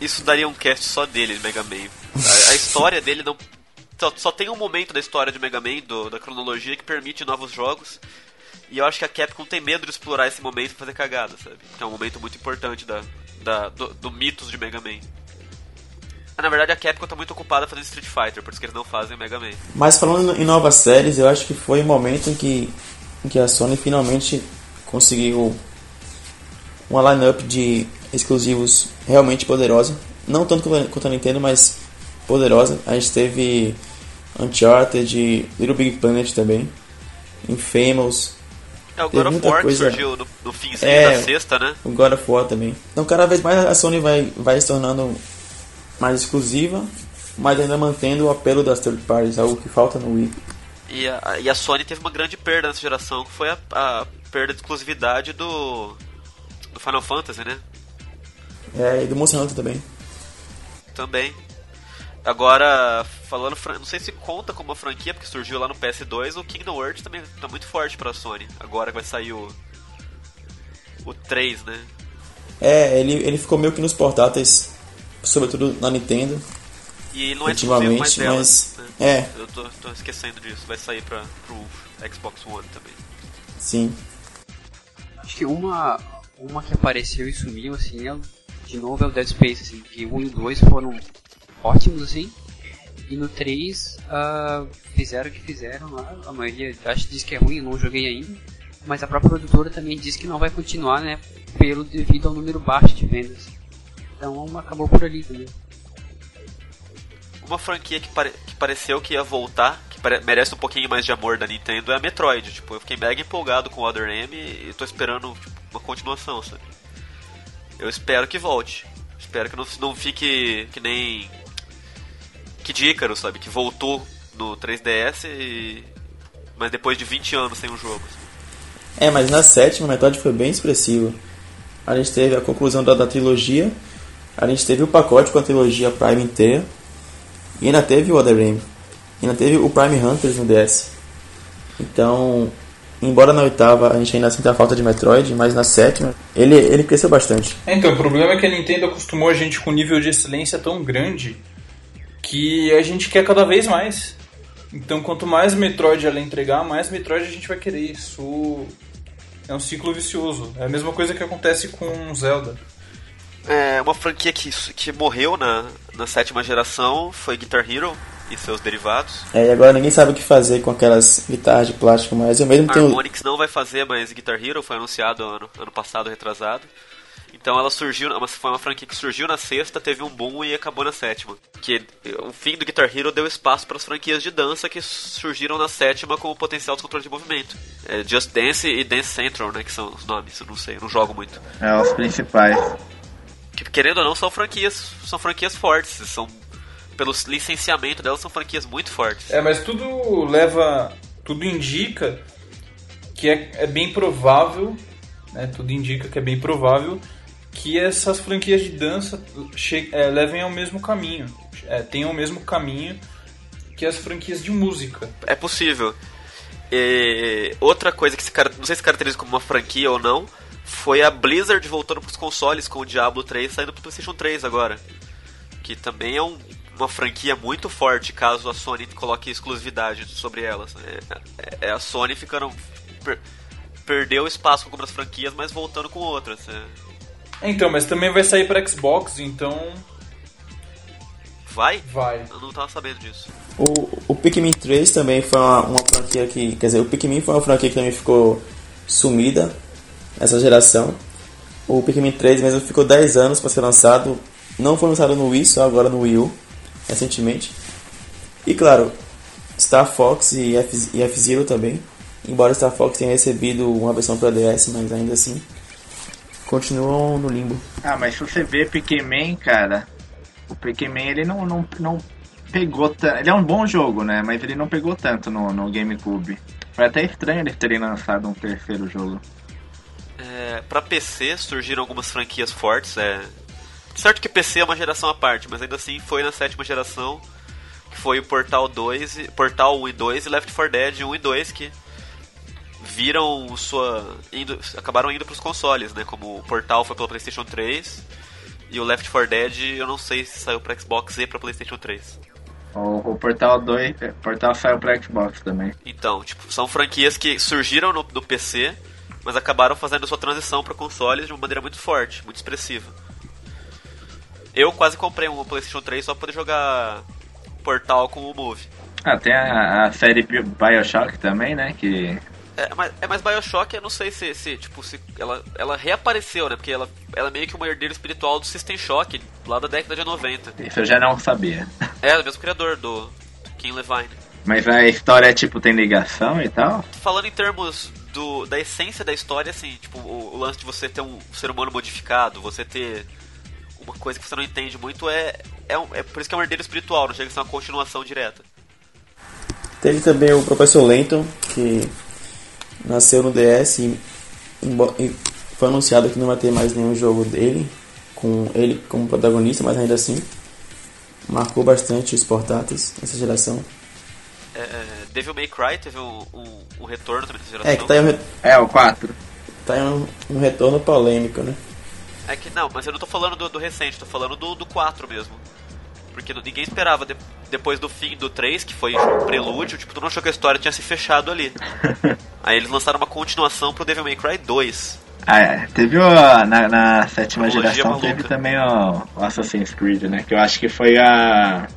isso daria um cast só dele, Mega Man. A, a história dele não. Só, só, tem um momento da história de Mega Man, do, da cronologia, que permite novos jogos. E eu acho que a Capcom tem medo de explorar esse momento e fazer cagada, sabe? Que é um momento muito importante da, da, do, do mitos de Mega Man. na verdade, a Capcom tá muito ocupada fazendo Street Fighter, por isso que eles não fazem Mega Man. Mas falando em novas séries, eu acho que foi o momento em que, em que a Sony finalmente conseguiu uma lineup de exclusivos realmente poderosa. Não tanto quanto a Nintendo, mas poderosa. A gente teve Uncharted, Little Big Planet também, Infamous. É, o God of War coisa... surgiu no, no finzinho é, da sexta, né? O God of War também. Então cada vez mais a Sony vai, vai se tornando mais exclusiva, mas ainda mantendo o apelo das third parties, algo que falta no Wii. E a, e a Sony teve uma grande perda nessa geração, que foi a, a perda de exclusividade do, do Final Fantasy, né? É, e do Monster Hunter também. Também. Agora, falando, não sei se conta como uma franquia, porque surgiu lá no PS2, o Kingdom Hearts também tá muito forte pra Sony. Agora vai sair o. O 3, né? É, ele, ele ficou meio que nos portáteis, sobretudo na Nintendo. E ele não é exclusivo mais dela. Mas, né? É. Eu tô, tô, esquecendo disso, vai sair pra, pro Xbox One também. Sim. Acho que uma, uma que apareceu e sumiu, assim, é, de novo é o Dead Space, assim, que o 1 e o 2 foram ótimos, assim. E no 3 uh, ah, fizeram o que fizeram lá. A maioria acho que diz que é ruim, não joguei ainda. Mas a própria produtora também diz que não vai continuar, né? Pelo devido ao número baixo de vendas. Então acabou por ali também. Uma franquia que, pare que pareceu que ia voltar, que merece um pouquinho mais de amor da Nintendo, é a Metroid. Tipo, eu fiquei mega empolgado com o Other M e tô esperando tipo, uma continuação, sabe? Eu espero que volte. Espero que não, não fique que nem Kid Icarus, sabe? Que voltou no 3DS, e... mas depois de 20 anos sem um jogo. É, mas na sétima, a Metroid foi bem expressivo. A gente teve a conclusão da, da trilogia, a gente teve o pacote com a trilogia Prime inteira, e ainda teve o Other M. Ainda teve o Prime Hunters no DS. Então, embora na oitava a gente ainda sinta a falta de Metroid, mas na sétima ele, ele cresceu bastante. Então, o problema é que a Nintendo acostumou a gente com um nível de excelência tão grande que a gente quer cada vez mais. Então, quanto mais Metroid ela entregar, mais Metroid a gente vai querer. Isso é um ciclo vicioso. É a mesma coisa que acontece com Zelda. É, uma franquia que, que morreu na, na sétima geração foi Guitar Hero. e seus derivados. É, e agora ninguém sabe o que fazer com aquelas guitarras de plástico, mas eu mesmo A tenho. Harmonix não vai fazer mais Guitar Hero, foi anunciado ano, ano passado, retrasado. Então ela surgiu, foi uma franquia que surgiu na sexta, teve um boom e acabou na sétima. Que o fim do Guitar Hero deu espaço para as franquias de dança que surgiram na sétima com o potencial de controle de movimento. É Just Dance e Dance Central, né, que são os nomes, eu não sei, eu não jogo muito. É, os principais. Que, querendo ou não, são franquias, são franquias fortes, são pelo licenciamento delas são franquias muito fortes. É, mas tudo leva. Tudo indica que é, é bem provável, né? Tudo indica que é bem provável que essas franquias de dança é, levem ao mesmo caminho. É, tenham o mesmo caminho que as franquias de música. É possível. E outra coisa que se, não sei se caracteriza como uma franquia ou não, foi a Blizzard voltando pros consoles com o Diablo 3 saindo pro PlayStation 3 agora. Que também é um- uma franquia muito forte caso a Sony coloque exclusividade sobre elas. É, é- é a Sony ficando. per- perdeu espaço com algumas franquias, mas voltando com outras. É. Então, mas também vai sair para Xbox, então Vai? vai. Eu não tava sabendo disso. O, o Pikmin 3 também foi uma, uma franquia que. Quer dizer, o Pikmin foi uma franquia que também ficou sumida nessa geração. O Pikmin 3 mesmo ficou 10 anos para ser lançado. Não foi lançado no Wii, só agora no Wii U, recentemente. E claro, Star Fox e e F-Zero também. Embora Star Fox tenha recebido uma versão para DS, mas ainda assim continuam no limbo. Ah, mas se você vê Pikmin, cara, o Pikmin ele não, não, não pegou tanto. Ele é um bom jogo, né? Mas ele não pegou tanto no, no GameCube. Foi até estranho eles terem lançado um terceiro jogo. É, para PC surgiram algumas franquias fortes. É... Certo que PC é uma geração à parte, mas ainda assim foi na sétima geração, que foi o Portal 2, e- Portal 1 e 2 e Left 4 Dead 1 e 2 que viram sua indo, acabaram indo para os consoles, né? Como o Portal foi pela PlayStation 3 e o Left 4 Dead eu não sei se saiu para Xbox e para PlayStation 3. O, o Portal 2, é, Portal saiu pra Xbox também. Então, tipo, são franquias que surgiram no, no PC, mas acabaram fazendo sua transição para consoles de uma maneira muito forte, muito expressiva. Eu quase comprei um PlayStation 3 só pra poder jogar Portal com o Move. Ah, tem a, a série Bi- Bioshock também, né? Que. É, mas, é mais Bioshock, eu não sei se, se tipo, se ela, ela reapareceu, né? Porque ela, ela é meio que uma herdeira espiritual do System Shock, lá da década de 90. Isso eu já não sabia. É, o mesmo criador do, do King Levine. Mas a história, tipo, tem ligação e tal? falando em termos do, da essência da história, assim, tipo, o, o lance de você ter um ser humano modificado, você ter uma coisa que você não entende muito, é, é, um- é por isso que é um herdeiro espiritual, não chega a ser uma continuação direta. Teve também o Professor Layton, que nasceu no DS e, e foi anunciado que não vai ter mais nenhum jogo dele, com ele como protagonista, mas ainda assim marcou bastante os portáteis nessa geração. É, é, Devil May Cry teve um, um, um retorno também dessa geração. É, que tá aí re- É, o 4. tá aí um, um retorno polêmico, né? É que não, mas eu não tô falando do, do recente, tô falando do, do 4 mesmo. Porque ninguém esperava, de- depois do fim do 3, que foi um prelúdio, tipo, tu não achou que a história tinha se fechado ali. Aí eles lançaram uma continuação pro Devil May Cry 2. Ah, é. Teve o, na, na sétima Trilogia geração, maluca. teve também o, o Assassin's Creed, né? Que eu acho que foi a.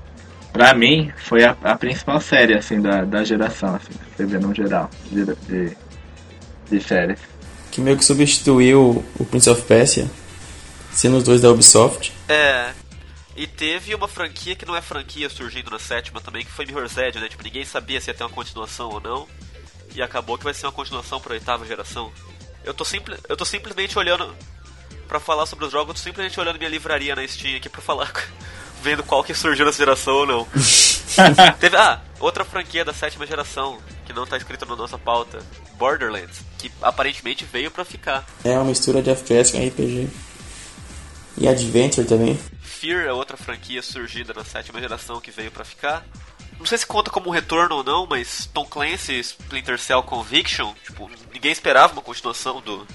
Pra mim, foi a, a principal série, assim, da, da geração, assim, você vê no geral, de, de, de séries. Que meio que substituiu o Prince of Persia, sendo os dois da Ubisoft. É. E teve uma franquia que não é franquia surgindo na sétima também, que foi Mirror's Edge, né? Tipo, ninguém sabia se ia ter uma continuação ou não. E acabou que vai ser uma continuação pra oitava geração. Eu tô, simple, eu tô simplesmente olhando. Pra falar sobre os jogos, eu tô simplesmente olhando minha livraria na Steam aqui pra falar. Vendo qual que surgiu nessa geração ou não. Teve, ah, outra franquia da sétima geração, que não tá escrita na nossa pauta. Borderlands, que aparentemente veio pra ficar. É uma mistura de FPS com RPG. E Adventure também. Fear é outra franquia surgida na sétima geração que veio pra ficar. Não sei se conta como um retorno ou não, mas Tom Clancy Splinter Cell Conviction, tipo, ninguém esperava uma continuação do,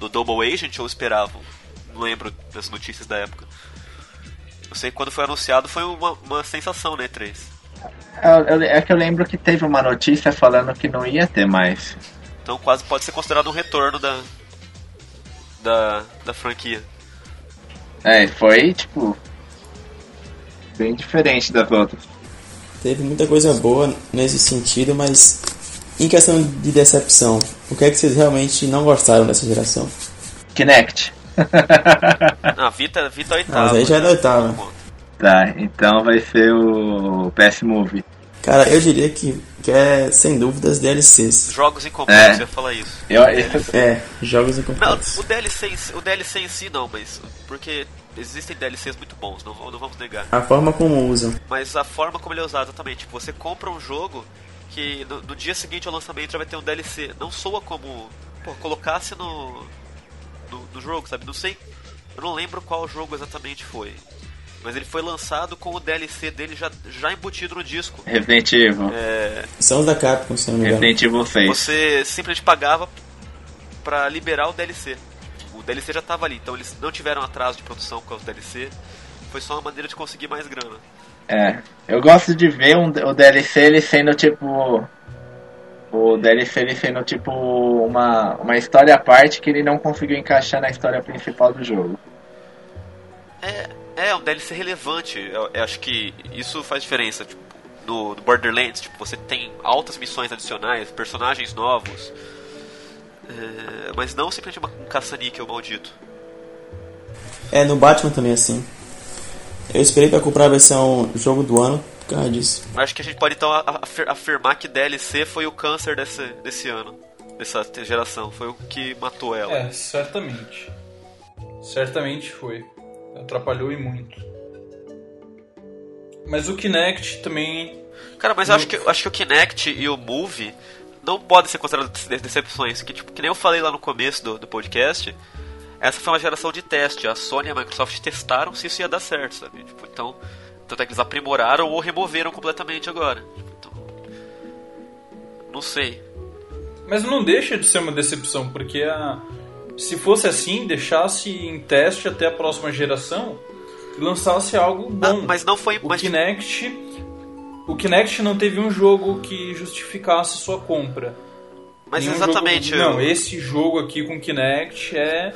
do Double Agent ou esperavam? Não lembro das notícias da época. Eu sei que quando foi anunciado foi uma, uma sensação, né, 3. Eu- eu- É que eu lembro que teve uma notícia falando que não ia ter mais. Então quase pode ser considerado um retorno da, da, da franquia. É, foi, tipo. Bem diferente das outras. teve muita coisa boa nesse sentido, mas em questão de decepção, o que é que vocês realmente não gostaram dessa geração? Kinect. Não, Vita, Vita Ah, oitava. mas aí já é da né? oitava. Tá, então vai ser o PS Move. Cara, eu diria que, que é, sem dúvidas, DLCs. Jogos incompletos, É. eu ia falar isso. Eu, esse- É, jogos Não, incompletos. o DLC, em si, o DLC em si não, mas. Porque existem DLCs muito bons, não, não vamos negar. A forma como usam. Mas a forma como ele é usado também, tipo, você compra um jogo que no, no dia seguinte ao lançamento já vai ter um DLC. Não soa como. Pô, colocasse no, no. no jogo, sabe? Não sei. Eu não lembro qual jogo exatamente foi. Mas ele foi lançado com o DLC dele já, já embutido no disco. Resident Evil. É, São os da Capcom, se não me engano. Resident Evil 6. você simplesmente pagava pra liberar o DLC. O DLC já tava ali, então eles não tiveram atraso de produção com o DLC. Foi só uma maneira de conseguir mais grana. É, eu gosto de ver um, o DLC ele sendo tipo. O DLC ele sendo tipo uma, uma história à parte que ele não conseguiu encaixar na história principal do jogo. É, é um DLC relevante. Eu, eu acho que isso faz diferença. Tipo, no, no Borderlands, tipo, você tem altas missões adicionais, personagens novos. É, mas não simplesmente uma- um caça-níquel maldito. É, no Batman também é assim. Eu esperei pra comprar a versão jogo do ano por causa disso. Acho que a gente pode então afirmar que DLC foi o câncer desse, desse ano, dessa geração. Foi o que matou ela. É, certamente. Certamente foi. Atrapalhou e muito. Mas o Kinect também. Cara, mas eu acho que, acho que o Kinect e o Move não podem ser considerados de- decepções. Que, tipo, que nem eu falei lá no começo do, do podcast, essa foi uma geração de teste. A Sony e a Microsoft testaram se isso ia dar certo, sabe? Tipo, então, tanto é que eles aprimoraram ou removeram completamente agora. Tipo, então, não sei. Mas não deixa de ser uma decepção, porque a... se fosse assim, deixasse em teste até a próxima geração e lançasse algo Ah, bom. mas não foi. O Mas, Kinect. O Kinect não teve um jogo que justificasse sua compra. mas Nenhum exatamente. Jogo... Não, eu- esse jogo aqui com Kinect é.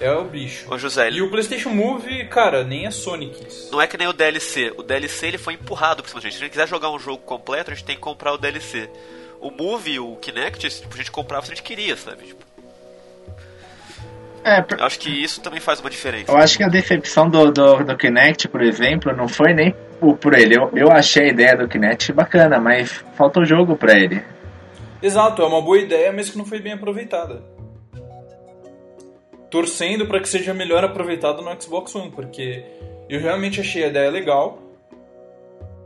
É o bicho. Ô, José, E o PlayStation Move, cara, nem Sony quis. Não é que nem o DLC. O DLC ele foi empurrado por cima gente. Se a gente quiser jogar um jogo completo, a gente tem que comprar o DLC. O Move e o Kinect, tipo, a gente comprava se a gente queria, sabe? Tipo, É, eu acho que isso também faz uma diferença. eu acho que a decepção do, do, do Kinect, por exemplo, não foi nem por, por ele. Eu, eu achei a ideia do Kinect bacana, mas falta o jogo pra ele. Exato, é uma boa ideia, mas que não foi bem aproveitada. Torcendo para que seja melhor aproveitada no Xbox One, porque eu realmente achei a ideia legal,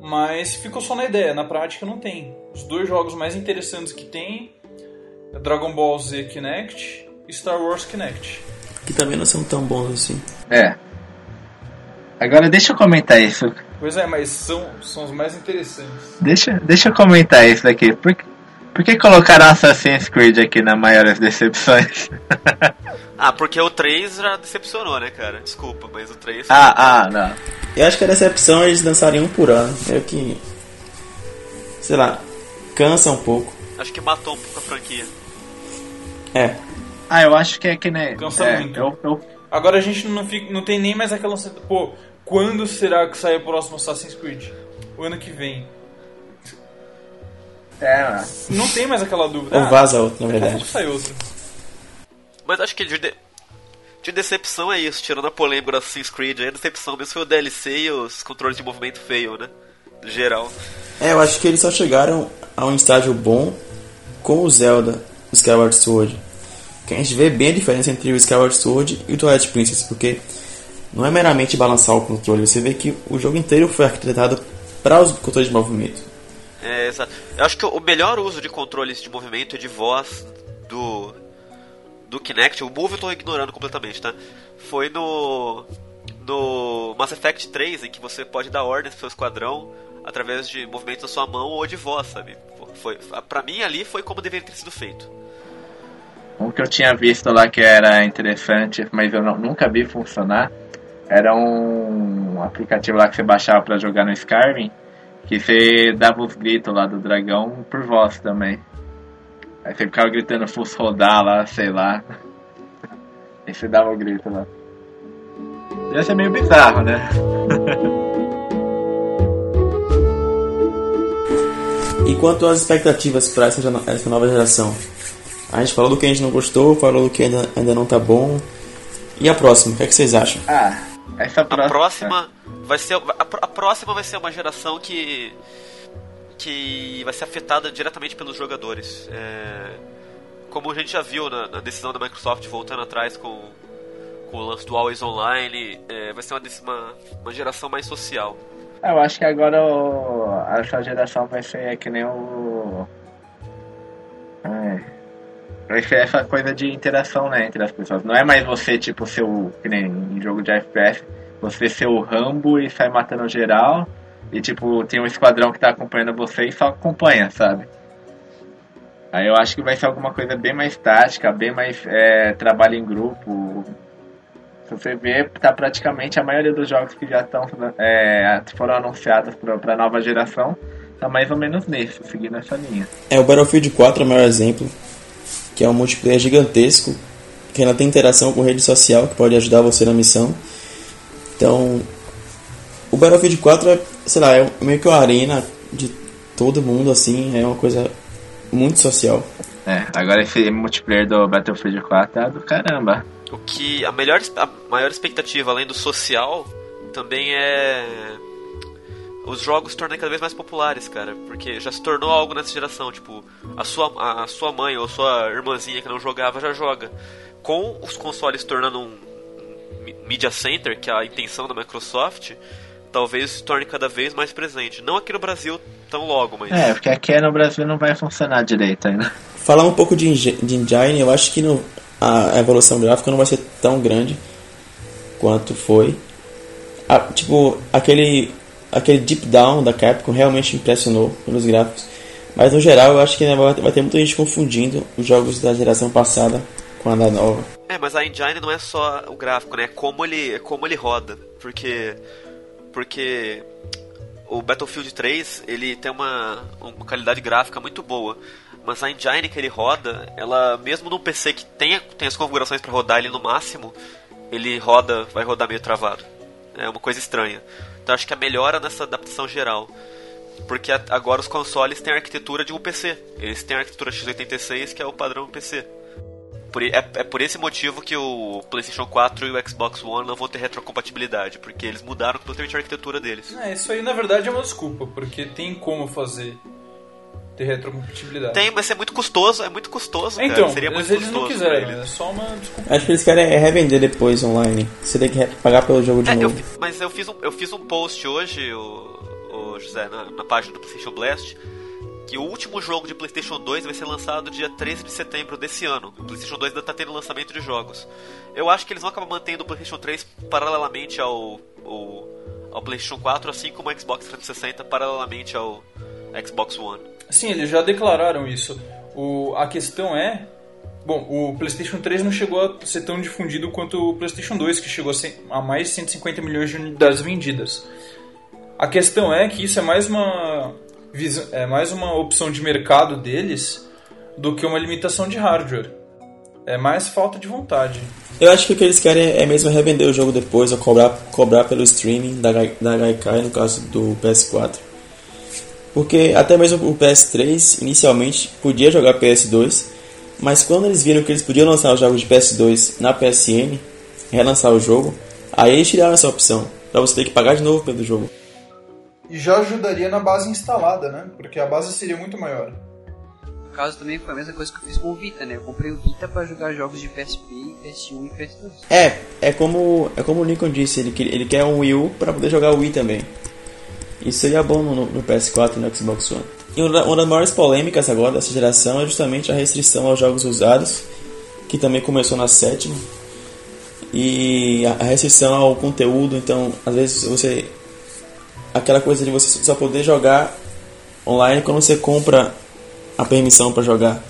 mas ficou só na ideia, na prática não tem. Os dois jogos mais interessantes que tem é Dragon Ball Z Kinect Star Wars Kinect. Que também não são tão bons assim. É. Agora deixa eu comentar isso. Pois é, mas são, são os mais interessantes. Deixa, deixa eu comentar isso daqui. Por, que- por que colocaram Assassin's Creed aqui na maiores decepções? Ah, porque o 3 já decepcionou, né, cara? Desculpa, mas o 3. ah, ah, não. Eu acho que a decepção eles lançarem um por ano. É o que. Sei lá. Cansa um pouco. Acho que matou um pouco a franquia. É. Ah, eu acho que é que nem. Cansa é, muito. Eu, eu, Agora a gente não, fica, não tem nem mais aquela. Pô, quando será que sai o próximo Assassin's Creed? O ano que vem. é, mano. Não tem mais aquela dúvida. Ou Ah, vaza outro, na verdade. sai outro. Mas acho que de, de, de decepção é isso. Tirando a polêmica do Assassin's Creed, aí a decepção mesmo foi o DLC e os controles de movimento feio, né? Geral. É, eu acho que eles só chegaram a um estágio bom com o Zelda Skyward Sword. Que a gente vê bem a diferença entre o Skyward Sword e o Twilight Princess, porque não é meramente balançar o controle, você vê que o jogo inteiro foi arquitetado para os controles de movimento. É, exato. Eu acho que o melhor uso de controles de movimento e de voz do do Kinect, o Move eu tô ignorando completamente, tá? Foi no no Mass Effect 3, em que você pode dar ordens pro seu esquadrão através de movimentos da sua mão ou de voz, sabe? Foi, pra mim ali foi como deveria ter sido feito. Um que eu tinha visto lá que era interessante, mas eu não- nunca vi funcionar, era um aplicativo lá que você baixava pra jogar no Skyrim, que você dava os gritos lá do dragão por voz também. Aí você ficava gritando fosse rodar lá, sei lá. Aí você dava o grito lá. Ia ser meio bizarro, né? E quanto às expectativas para essa nova geração? A gente falou do que a gente não gostou, falou do que ainda, ainda não tá bom. E a próxima, o que, é que vocês acham? Ah, essa A próxima. próxima vai ser a, a próxima vai ser uma geração que que vai ser afetada diretamente pelos jogadores. É, como a gente já viu na, na decisão da Microsoft voltando atrás com, com o lance do Always Online, é, vai ser uma, uma, uma geração mais social. Eu acho que agora o- essa geração vai ser que nem o. Vai ser essa coisa de interação né, entre as pessoas. Não é mais você, tipo, ser o. Que nem em jogo de FPS, você ser o Rambo e sair matando geral. E tipo, tem um esquadrão que tá acompanhando você e só acompanha, sabe? Aí eu acho que vai ser alguma coisa bem mais tática, bem mais é, trabalho em grupo. Se você ver, tá praticamente a maioria dos jogos que já estão é, foram anunciados para a nova geração, tá mais ou menos nisso, seguindo essa linha. É, o Battlefield 4 é o maior exemplo, que é um multiplayer gigantesco, que ainda tem interação com rede social, que pode ajudar você na missão. Então, o Battlefield 4 é, sei lá, é meio que uma arena de todo mundo, assim, é uma coisa muito social. É, agora esse multiplayer do Battlefield 4 é do caramba. O que a melhor a maior expectativa além do social também é os jogos se tornarem cada vez mais populares, cara, porque já se tornou algo nessa geração, tipo, a sua a sua mãe ou sua irmãzinha que não jogava já joga. Com os consoles se tornando um um media center, que é a intenção da Microsoft, talvez se torne cada vez mais presente. Não aqui no Brasil tão logo, mas É, porque aqui no Brasil não vai funcionar direito ainda. Falar um pouco de, de engine, eu acho que no, a evolução gráfica não vai ser tão grande quanto foi. Ah, tipo, aquele, aquele deep down da Capcom realmente impressionou pelos gráficos. Mas no geral eu acho que vai, vai ter muita gente confundindo os jogos da geração passada com a da nova. É, mas a engine não é só o gráfico, né? É como ele, é como ele roda. Porque porque o Battlefield 3, ele tem uma, uma qualidade gráfica muito boa. Mas a engine que ele roda, ela mesmo num PC que tem, tem as configurações para rodar ele no máximo, ele roda, vai rodar meio travado. É uma coisa estranha. Então acho que a melhora nessa adaptação geral. Porque agora os consoles têm a arquitetura de um PC. Eles têm a arquitetura x86, que é o padrão PC. Por, é, é por esse motivo que o PlayStation 4 e o Xbox One não vão ter retrocompatibilidade, porque eles mudaram completamente a arquitetura deles. É, isso aí na verdade é uma desculpa, porque tem como fazer ter retrocompatibilidade. Tem, mas é muito custoso, é muito custoso, cara. Então, Seria mas muito eles não quiseram, pra é eles. só uma desculpa. Acho que eles querem é revender depois online. Você tem que pagar pelo jogo de É, eu novo. fi- mas eu fiz, um, eu fiz um post hoje, o, o José, na, na página do PlayStation Blast, que o último jogo de PlayStation 2 vai ser lançado dia 13 de setembro desse ano. O PlayStation 2 ainda tá tendo lançamento de jogos. Eu acho que eles vão acabar mantendo o PlayStation 3 paralelamente ao, ao, ao PlayStation 4, assim como o Xbox 360 paralelamente ao Xbox One. Sim, eles já declararam isso. O, a questão é. Bom, o PlayStation 3 não chegou a ser tão difundido quanto o PlayStation 2, que chegou a, a mais de 150 milhões de unidades vendidas. A questão é que isso é mais uma é mais uma opção de mercado deles do que uma limitação de hardware. É mais falta de vontade. Eu acho que o que eles querem é mesmo revender o jogo depois ou cobrar, cobrar pelo streaming da, da Gaikai, no caso do PS4. Porque até mesmo o PS3 inicialmente podia jogar PS2, mas quando eles viram que eles podiam lançar os jogos de PS2 na PSN, relançar o jogo, aí eles tiraram essa opção, pra você ter que pagar de novo pelo jogo. E já ajudaria na base instalada, né? Porque a base seria muito maior. No caso também foi a mesma coisa que eu fiz com o Vita, né? Eu comprei o Vita pra jogar jogos de PSP, PS1 e PS2. É, é como, é como o Lincoln disse, ele, ele quer um Wii U para poder jogar o Wii também. Isso seria bom no, no PS4 e no Xbox One. E uma da- uma das maiores polêmicas agora dessa geração é justamente a restrição aos jogos usados, que também começou na sétima. E a restrição ao conteúdo, então às vezes você. Aquela coisa de você só poder jogar online quando você compra a permissão para jogar.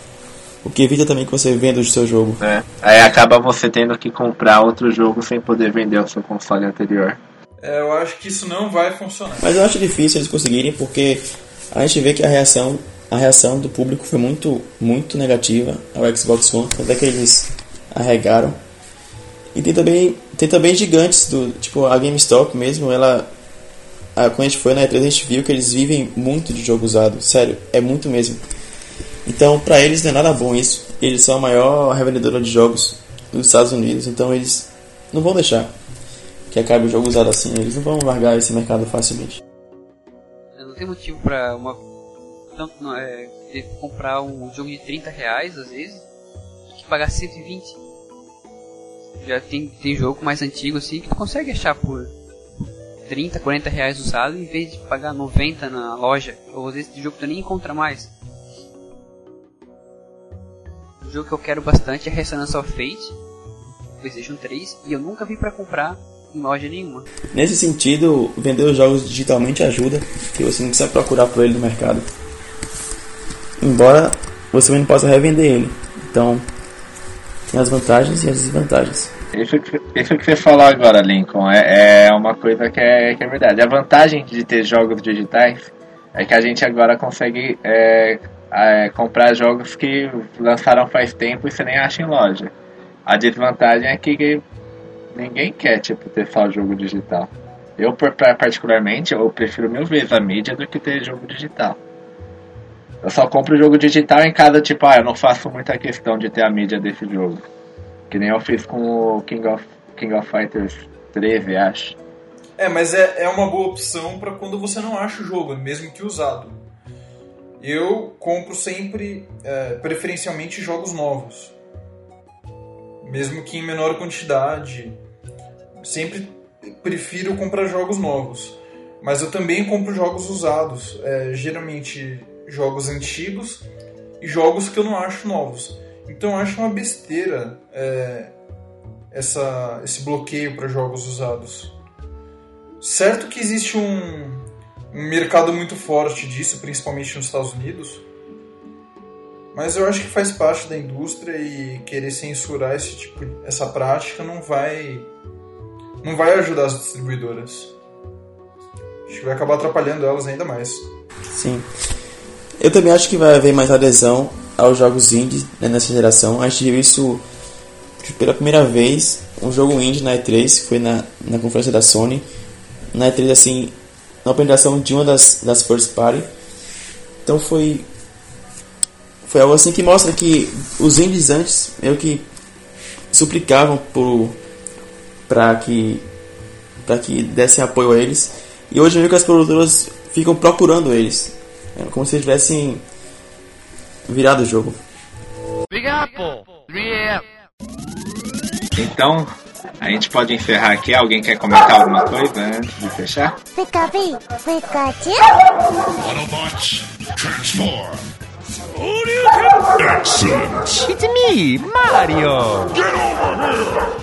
O que evita também que você venda o seu jogo. É. Aí acaba você tendo que comprar outro jogo sem poder vender o seu console anterior. É, eu acho que isso não vai funcionar. Mas eu acho difícil eles conseguirem porque a gente vê que a reação, a reação do público foi muito, muito negativa ao Xbox One, até que eles arregaram. E tem também, tem também gigantes do, tipo a GameStop mesmo, ela ah, quando a gente foi na E3, a gente viu que eles vivem muito de jogo usado. Sério, é muito mesmo. Então, pra eles não é nada bom isso. Eles são a maior revendedora de jogos dos Estados Unidos, então eles não vão deixar que acabe o jogo usado assim. Eles não vão largar esse mercado facilmente. Não tem motivo pra uma. Tanto, não, é, que comprar um jogo de 30 reais às vezes que pagar 120. Já tem, tem jogo mais antigo assim que tu consegue achar por 30, 40 reais usado em vez de pagar 90 na loja. Ou às vezes esse jogo tu nem encontra mais. O jogo que eu quero bastante é Resonance of Fate, PlayStation 3, e eu nunca vi pra comprar em loja nenhuma. Nesse sentido, vender os jogos digitalmente ajuda, que você não precisa procurar por ele no mercado. Embora você também não possa revender ele. Então, tem as vantagens e as desvantagens. Isso que, isso que você falou agora, Lincoln, é, é uma coisa que é, que é verdade. A vantagem de ter jogos digitais é que a gente agora consegue é, é, comprar jogos que lançaram faz tempo e você nem acha em loja. A desvantagem é que ninguém quer tipo, ter só jogo digital. Eu, particularmente, eu prefiro mil vezes a mídia do que ter jogo digital. Eu só compro jogo digital em cada, tipo, ah, eu não faço muita questão de ter a mídia desse jogo. Que nem eu fiz com o King of, King of Fighters 13, acho. É, mas é, é uma boa opção para quando você não acha o jogo, mesmo que usado. Eu compro sempre, é, preferencialmente, jogos novos. Mesmo que em menor quantidade. Sempre prefiro comprar jogos novos. Mas eu também compro jogos usados. É, geralmente jogos antigos e jogos que eu não acho novos. Então eu acho uma besteira é, essa, esse bloqueio para jogos usados. Certo que existe um, um mercado muito forte disso, principalmente nos Estados Unidos, mas eu acho que faz parte da indústria e querer censurar esse tipo, essa prática não vai não vai ajudar as distribuidoras. Acho que vai acabar atrapalhando elas ainda mais. Sim. Eu também acho que vai haver mais adesão aos jogos indie né, nessa geração. A gente viu isso pela primeira vez, um jogo indie na E3, que foi na, na conferência da Sony. Na E3, assim, na apresentação de uma das, das first party. Então foi foi algo assim que mostra que os indies antes meio que suplicavam por para que para que dessem apoio a eles e hoje eu vejo que as produtoras ficam procurando eles é como se eles tivessem virado o jogo. Big Apple, 3AM. Então, a gente pode encerrar aqui. Alguém quer comentar alguma coisa antes de fechar? Pikachu, Pikachu. Autobots, transform. Excellent. It's me, Mario. Get over here.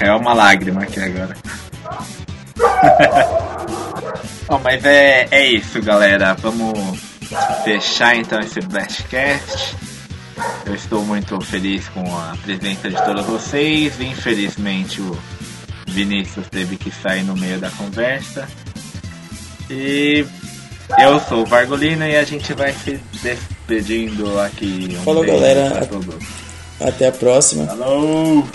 É uma lágrima aqui agora. Bom, mas é, é isso, galera. Vamos fechar então esse Blastcast. Eu estou muito feliz com a presença de todos vocês. Infelizmente, o Vinícius teve que sair no meio da conversa. E eu sou o Vargolina e a gente vai se despedindo aqui. Um Falou, galera. Até a próxima. Falou!